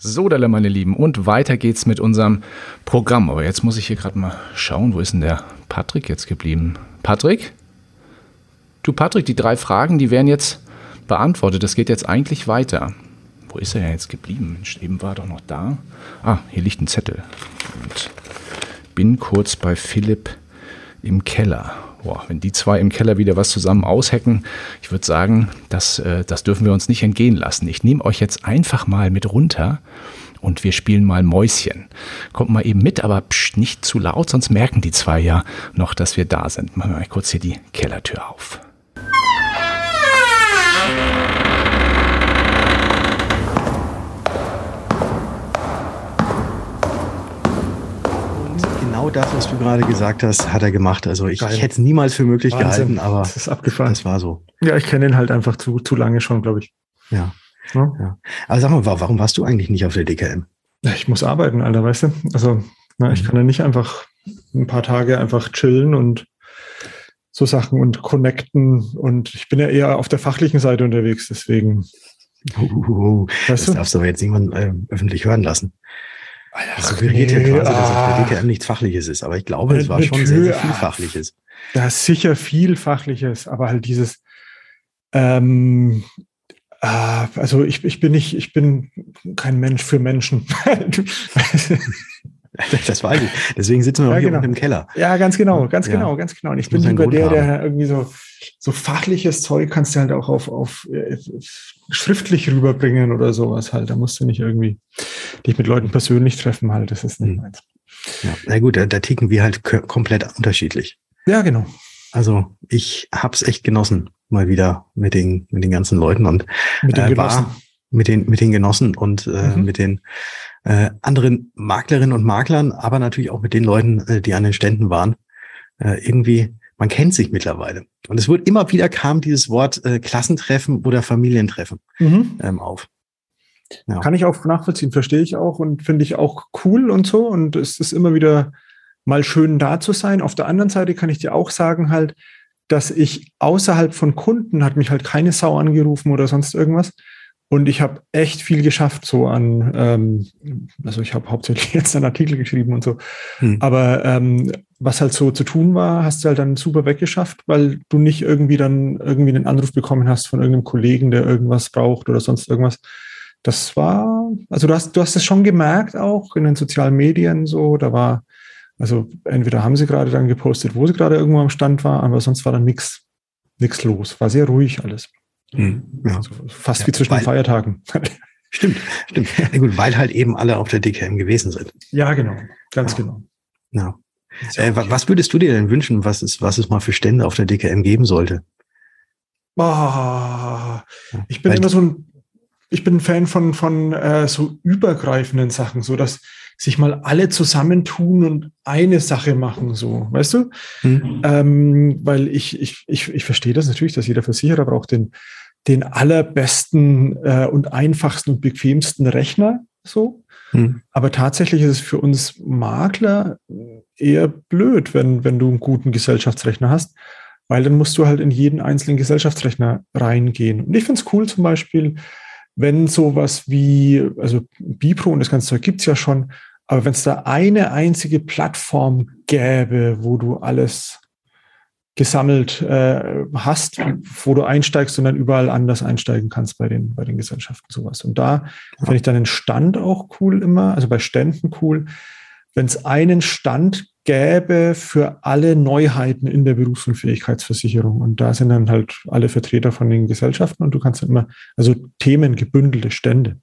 So, Dalle, meine Lieben, und weiter geht's mit unserem Programm. Aber jetzt muss ich hier gerade mal schauen, wo ist denn der Patrick jetzt geblieben? Patrick? Du, Patrick, die drei Fragen, die werden jetzt beantwortet. Das geht jetzt eigentlich weiter. Wo ist er jetzt geblieben? Mensch, eben war er doch noch da. Ah, hier liegt ein Zettel. Und bin kurz bei Philipp im Keller boah, wenn die zwei im Keller wieder was zusammen aushacken, ich würde sagen, das, äh, das dürfen wir uns nicht entgehen lassen. Ich nehme euch jetzt einfach mal mit runter und wir spielen mal Mäuschen. Kommt mal eben mit, aber psch, nicht zu laut, sonst merken die zwei ja noch, dass wir da sind. Machen wir mal kurz hier die Kellertür auf. Genau das, was du gerade gesagt hast, hat er gemacht. Also ich, ich hätte es niemals für möglich Wahnsinn. gehalten, aber das ist abgefahren. Das war so. Ja, ich kenne ihn halt einfach zu, zu lange schon, glaube ich. Ja. ja. ja. Aber sag mal, warum warst du eigentlich nicht auf der DKM? Ich muss arbeiten, Alter, weißt du? Also, na, ich mhm. kann ja nicht einfach ein paar Tage einfach chillen und so Sachen und connecten. Und ich bin ja eher auf der fachlichen Seite unterwegs, deswegen. Uh, weißt das du? darfst du aber jetzt niemand äh, öffentlich hören lassen. Das suggeriert nee, ja quasi, dass ah. der DKM nichts Fachliches ist, aber ich glaube, es war schon sehr, sehr viel Fachliches. Da ist sicher viel Fachliches, aber halt dieses, ähm, äh, also ich, ich bin nicht, ich bin kein Mensch für Menschen. das weiß ich. Deswegen sitzen wir ja, hier genau. unten im Keller. Ja, ganz genau, ganz ja. genau, ganz genau. Und ich bin lieber der, der irgendwie so, so fachliches Zeug kannst du halt auch auf, auf äh, schriftlich rüberbringen oder sowas halt. Da musst du nicht irgendwie dich mit Leuten persönlich treffen halt. Das ist nicht mhm. meins. Ja, na gut, da, da ticken wir halt komplett unterschiedlich. Ja, genau. Also ich hab's echt genossen, mal wieder mit den, mit den ganzen Leuten und Mit den äh, Genossen. war mit den, mit den Genossen und äh, Mhm. mit den äh, anderen Maklerinnen und Maklern, aber natürlich auch mit den Leuten, äh, die an den Ständen waren. Äh, irgendwie, man kennt sich mittlerweile. Und es wird immer wieder kam dieses Wort äh, Klassentreffen oder Familientreffen Mhm. ähm, auf. Ja. Kann ich auch nachvollziehen, verstehe ich auch und finde ich auch cool und so. Und es ist immer wieder mal schön da zu sein. Auf der anderen Seite kann ich dir auch sagen halt, dass ich außerhalb von Kunden hat mich halt keine Sau angerufen oder sonst irgendwas. Und ich habe echt viel geschafft, so an, ähm, also ich habe hauptsächlich jetzt einen Artikel geschrieben und so. Hm. Aber ähm, was halt so zu tun war, hast du halt dann super weggeschafft, weil du nicht irgendwie dann irgendwie einen Anruf bekommen hast von irgendeinem Kollegen, der irgendwas braucht oder sonst irgendwas. Das war, also du hast, du hast es schon gemerkt auch in den sozialen Medien so, da war, also entweder haben sie gerade dann gepostet, wo sie gerade irgendwo am Stand war, aber sonst war dann nichts nichts los. War sehr ruhig alles. Hm, ja. Also fast Ja, wie zwischen weil- den Feiertagen. Stimmt, stimmt. Na gut, weil halt eben alle auf der DKM gewesen sind. ja, genau. Ganz Ja. genau. Ja. Äh, wa- was würdest du dir denn wünschen, was es, was es mal für Stände auf der DKM geben sollte? Ah, ich bin Weil- immer so ein, ich bin ein Fan von, von äh, so übergreifenden Sachen, so dass sich mal alle zusammentun und eine Sache machen, so, weißt du? Hm? Ähm, weil ich, ich, ich, ich verstehe das natürlich, dass jeder Versicherer braucht den, den allerbesten äh, und einfachsten und bequemsten Rechner, so. Hm? Aber tatsächlich ist es für uns Makler eher blöd, wenn, wenn du einen guten Gesellschaftsrechner hast, weil dann musst du halt in jeden einzelnen Gesellschaftsrechner reingehen. Und ich finde es cool zum Beispiel, wenn sowas wie, also Bipro und das ganze Zeug gibt's ja schon, aber wenn es da eine einzige Plattform gäbe, wo du alles gesammelt äh, hast, wo du einsteigst und dann überall anders einsteigen kannst bei den, bei den Gesellschaften sowas. Und da finde ich dann den Stand auch cool immer, also bei Ständen cool, wenn es einen Stand gäbe für alle Neuheiten in der Berufsunfähigkeitsversicherung. Und da sind dann halt alle Vertreter von den Gesellschaften und du kannst dann immer, also Themen, gebündelte Stände.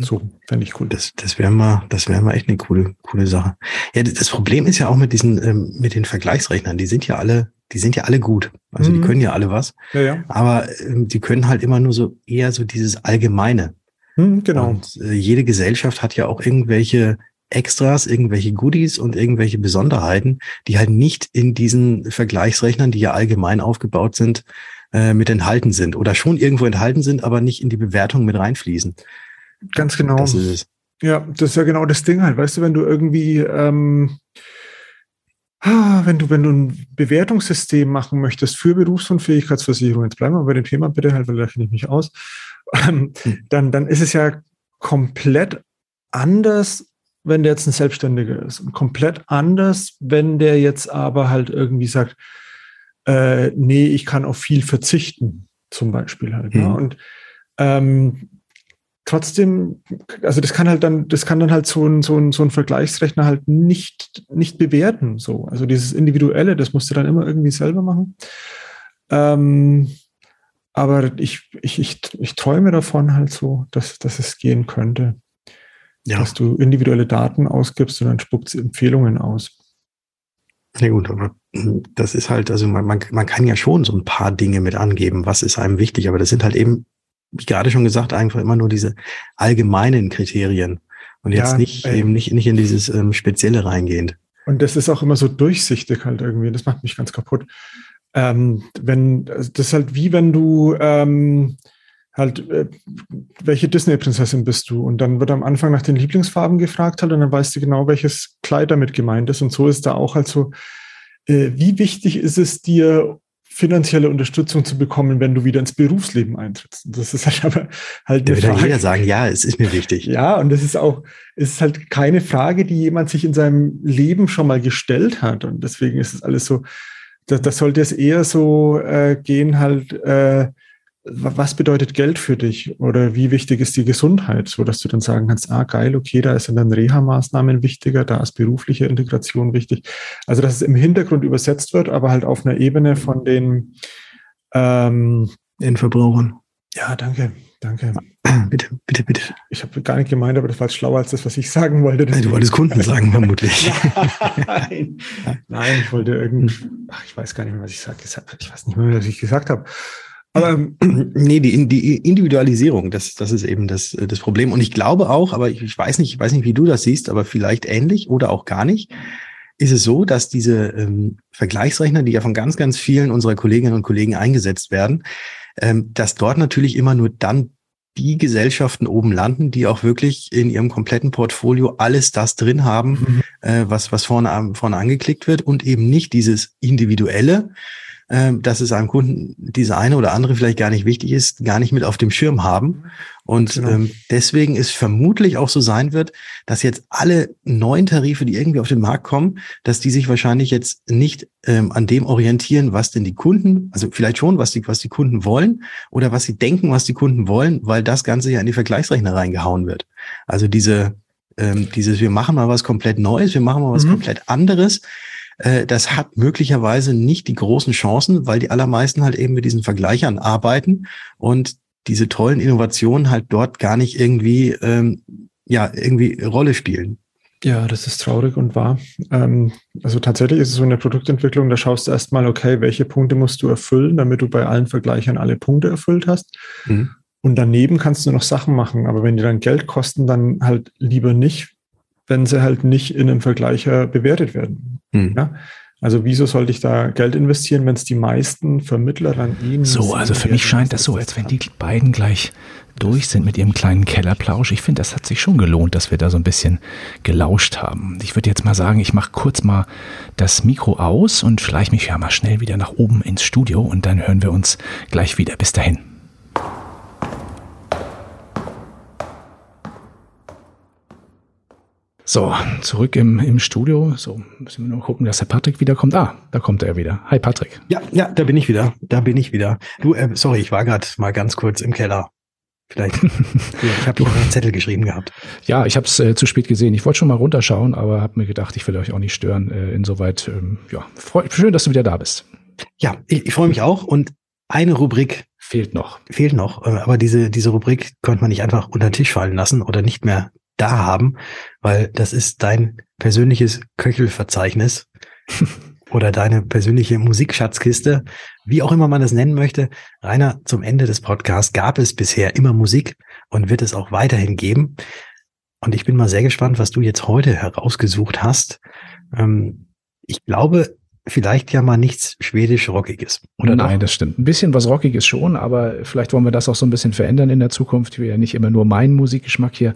So, fände ich cool. Das, das wäre mal, das wäre mal echt eine coole, coole Sache. Ja, das Problem ist ja auch mit diesen, ähm, mit den Vergleichsrechnern. Die sind ja alle, die sind ja alle gut. Also die Mhm. können ja alle was. Ja, ja. Aber ähm, die können halt immer nur so eher so dieses Allgemeine. Hm, genau. Und äh, jede Gesellschaft hat ja auch irgendwelche Extras, irgendwelche Goodies und irgendwelche Besonderheiten, die halt nicht in diesen Vergleichsrechnern, die ja allgemein aufgebaut sind, äh, mit enthalten sind oder schon irgendwo enthalten sind, aber nicht in die Bewertung mit reinfließen. Ganz genau. Das ist es. Ja, das ist ja genau das Ding halt. Weißt du, wenn du irgendwie, ähm, ah, wenn du, wenn du ein Bewertungssystem machen möchtest für Berufsunfähigkeitsversicherung, jetzt bleiben wir bei dem Thema bitte halt, weil da kenne ich mich aus, ähm, dann, dann ist es ja komplett anders, wenn der jetzt ein Selbstständiger ist. Und komplett anders, wenn der jetzt aber halt irgendwie sagt, äh, nee, ich kann auf viel verzichten, zum Beispiel halt. Ne? Mhm. Und ähm, trotzdem, also das kann halt dann, das kann dann halt so ein, so ein, so ein Vergleichsrechner halt nicht, nicht bewerten. So. Also dieses Individuelle, das musst du dann immer irgendwie selber machen. Ähm, aber ich, ich, ich, ich träume davon halt so, dass, dass es gehen könnte. Ja. Dass du individuelle Daten ausgibst und dann spuckt Empfehlungen aus. Ja gut, aber das ist halt, also man, man, man kann ja schon so ein paar Dinge mit angeben, was ist einem wichtig, aber das sind halt eben, wie gerade schon gesagt, einfach immer nur diese allgemeinen Kriterien und jetzt Ja, nicht ey. eben nicht, nicht in dieses ähm, Spezielle reingehend. Und das ist auch immer so durchsichtig halt irgendwie. Das macht mich ganz kaputt. Ähm, wenn, das ist halt wie wenn du ähm, halt, äh, welche Disney-Prinzessin bist du? Und dann wird am Anfang nach den Lieblingsfarben gefragt halt und dann weißt du genau, welches Kleid damit gemeint ist. Und so ist da auch halt so, äh, wie wichtig ist es dir, finanzielle Unterstützung zu bekommen, wenn du wieder ins Berufsleben eintrittst? Und Das ist halt aber halt Da wird Frage. jeder sagen, ja, es ist mir wichtig. Ja, und das ist auch, es ist halt keine Frage, die jemand sich in seinem Leben schon mal gestellt hat. Und deswegen ist es alles so, da, da sollte es eher so äh, gehen, halt, äh, was bedeutet Geld für dich oder wie wichtig ist die Gesundheit, so dass du dann sagen kannst, ah geil, okay, da sind dann Reha-Maßnahmen wichtiger, da ist berufliche Integration wichtig. Also dass es im Hintergrund übersetzt wird, aber halt auf einer Ebene von den ähm, Endverbrauchern. ja, danke. Danke. Bitte, bitte, bitte. Ich habe gar nicht gemeint, aber das war jetzt schlauer als das, was ich sagen wollte. Nein, du wolltest Kunden sagen, vermutlich. Nein, nein, ich wollte irgend, ach, ich weiß gar nicht mehr, was ich sag, ich weiß nicht mehr, was ich gesagt habe. Aber ähm, nee, die, die Individualisierung, das, das ist eben das, das Problem. Und ich glaube auch, aber ich, ich weiß nicht, ich weiß nicht, wie du das siehst, aber vielleicht ähnlich oder auch gar nicht, ist es so, dass diese ähm, Vergleichsrechner, die ja von ganz, ganz vielen unserer Kolleginnen und Kollegen eingesetzt werden, ähm, dass dort natürlich immer nur dann die Gesellschaften oben landen, die auch wirklich in ihrem kompletten Portfolio alles das drin haben, mhm. äh, was, was vorne, vorne angeklickt wird und eben nicht dieses individuelle, äh, dass es einem Kunden diese eine oder andere vielleicht gar nicht wichtig ist, gar nicht mit auf dem Schirm haben. Und genau. ähm, deswegen ist vermutlich auch so sein wird, dass jetzt alle neuen Tarife, die irgendwie auf den Markt kommen, dass die sich wahrscheinlich jetzt nicht ähm, an dem orientieren, was denn die Kunden, also vielleicht schon, was die, was die Kunden wollen oder was sie denken, was die Kunden wollen, weil das Ganze ja in die Vergleichsrechner reingehauen wird. Also diese, ähm, dieses, wir machen mal was komplett Neues, wir machen mal was mhm. komplett anderes äh, das hat möglicherweise nicht die großen Chancen, weil die allermeisten halt eben mit diesen Vergleichern arbeiten und diese tollen Innovationen halt dort gar nicht irgendwie, ähm, ja, irgendwie Rolle spielen. Ja, das ist traurig und wahr. Ähm, also tatsächlich ist es so in der Produktentwicklung, da schaust du erstmal, okay, welche Punkte musst du erfüllen, damit du bei allen Vergleichern alle Punkte erfüllt hast. Mhm. Und daneben kannst du noch Sachen machen, aber wenn die dann Geld kosten, dann halt lieber nicht, wenn sie halt nicht in einem Vergleicher bewertet werden. Mhm. Ja? Also wieso sollte ich da Geld investieren, wenn es die meisten Vermittler dann ihnen... So, also für mich scheint das so, als wenn die beiden gleich durch sind mit ihrem kleinen Kellerplausch. Ich finde, das hat sich schon gelohnt, dass wir da so ein bisschen gelauscht haben. Ich würde jetzt mal sagen, ich mache kurz mal das Mikro aus und schleiche mich ja mal schnell wieder nach oben ins Studio und dann hören wir uns gleich wieder. Bis dahin. So, zurück im, im Studio. So, müssen wir nur gucken, dass der Patrick wiederkommt. Ah, da kommt er wieder. Hi Patrick. Ja, ja, da bin ich wieder. Da bin ich wieder. Du, äh, sorry, ich war gerade mal ganz kurz im Keller. Vielleicht. ich habe noch einen Zettel geschrieben gehabt. Ja, ich habe es äh, zu spät gesehen. Ich wollte schon mal runterschauen, aber habe mir gedacht, ich will euch auch nicht stören. Äh, insoweit, ähm, ja, freu, schön, dass du wieder da bist. Ja, ich, ich freue mich auch. Und eine Rubrik fehlt noch. Fehlt noch. Äh, aber diese, diese Rubrik konnte man nicht einfach unter den Tisch fallen lassen oder nicht mehr da haben, weil das ist dein persönliches Köchelverzeichnis oder deine persönliche Musikschatzkiste, wie auch immer man das nennen möchte. Rainer, zum Ende des Podcasts gab es bisher immer Musik und wird es auch weiterhin geben. Und ich bin mal sehr gespannt, was du jetzt heute herausgesucht hast. Ähm, ich glaube, vielleicht ja mal nichts schwedisch-rockiges, oder? Nein, doch? das stimmt. Ein bisschen was Rockiges schon, aber vielleicht wollen wir das auch so ein bisschen verändern in der Zukunft. Wir ja nicht immer nur meinen Musikgeschmack hier,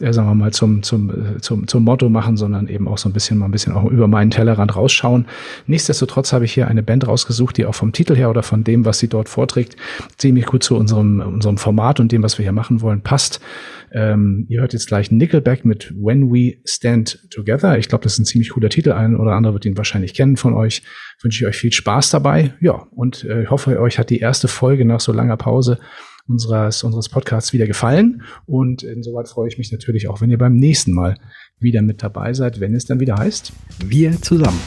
äh, sagen wir mal, zum, zum, äh, zum, zum Motto machen, sondern eben auch so ein bisschen mal ein bisschen auch über meinen Tellerrand rausschauen. Nichtsdestotrotz habe ich hier eine Band rausgesucht, die auch vom Titel her oder von dem, was sie dort vorträgt, ziemlich gut zu unserem, unserem Format und dem, was wir hier machen wollen, passt. Ähm, ihr hört jetzt gleich Nickelback mit When We Stand Together. Ich glaube, das ist ein ziemlich cooler Titel. Ein oder andere wird ihn wahrscheinlich kennen von euch. Wünsche ich euch viel Spaß dabei. Ja, und äh, ich hoffe, euch hat die erste Folge nach so langer Pause unseres, unseres Podcasts wieder gefallen. Und insoweit freue ich mich natürlich auch, wenn ihr beim nächsten Mal wieder mit dabei seid, wenn es dann wieder heißt, wir zusammen.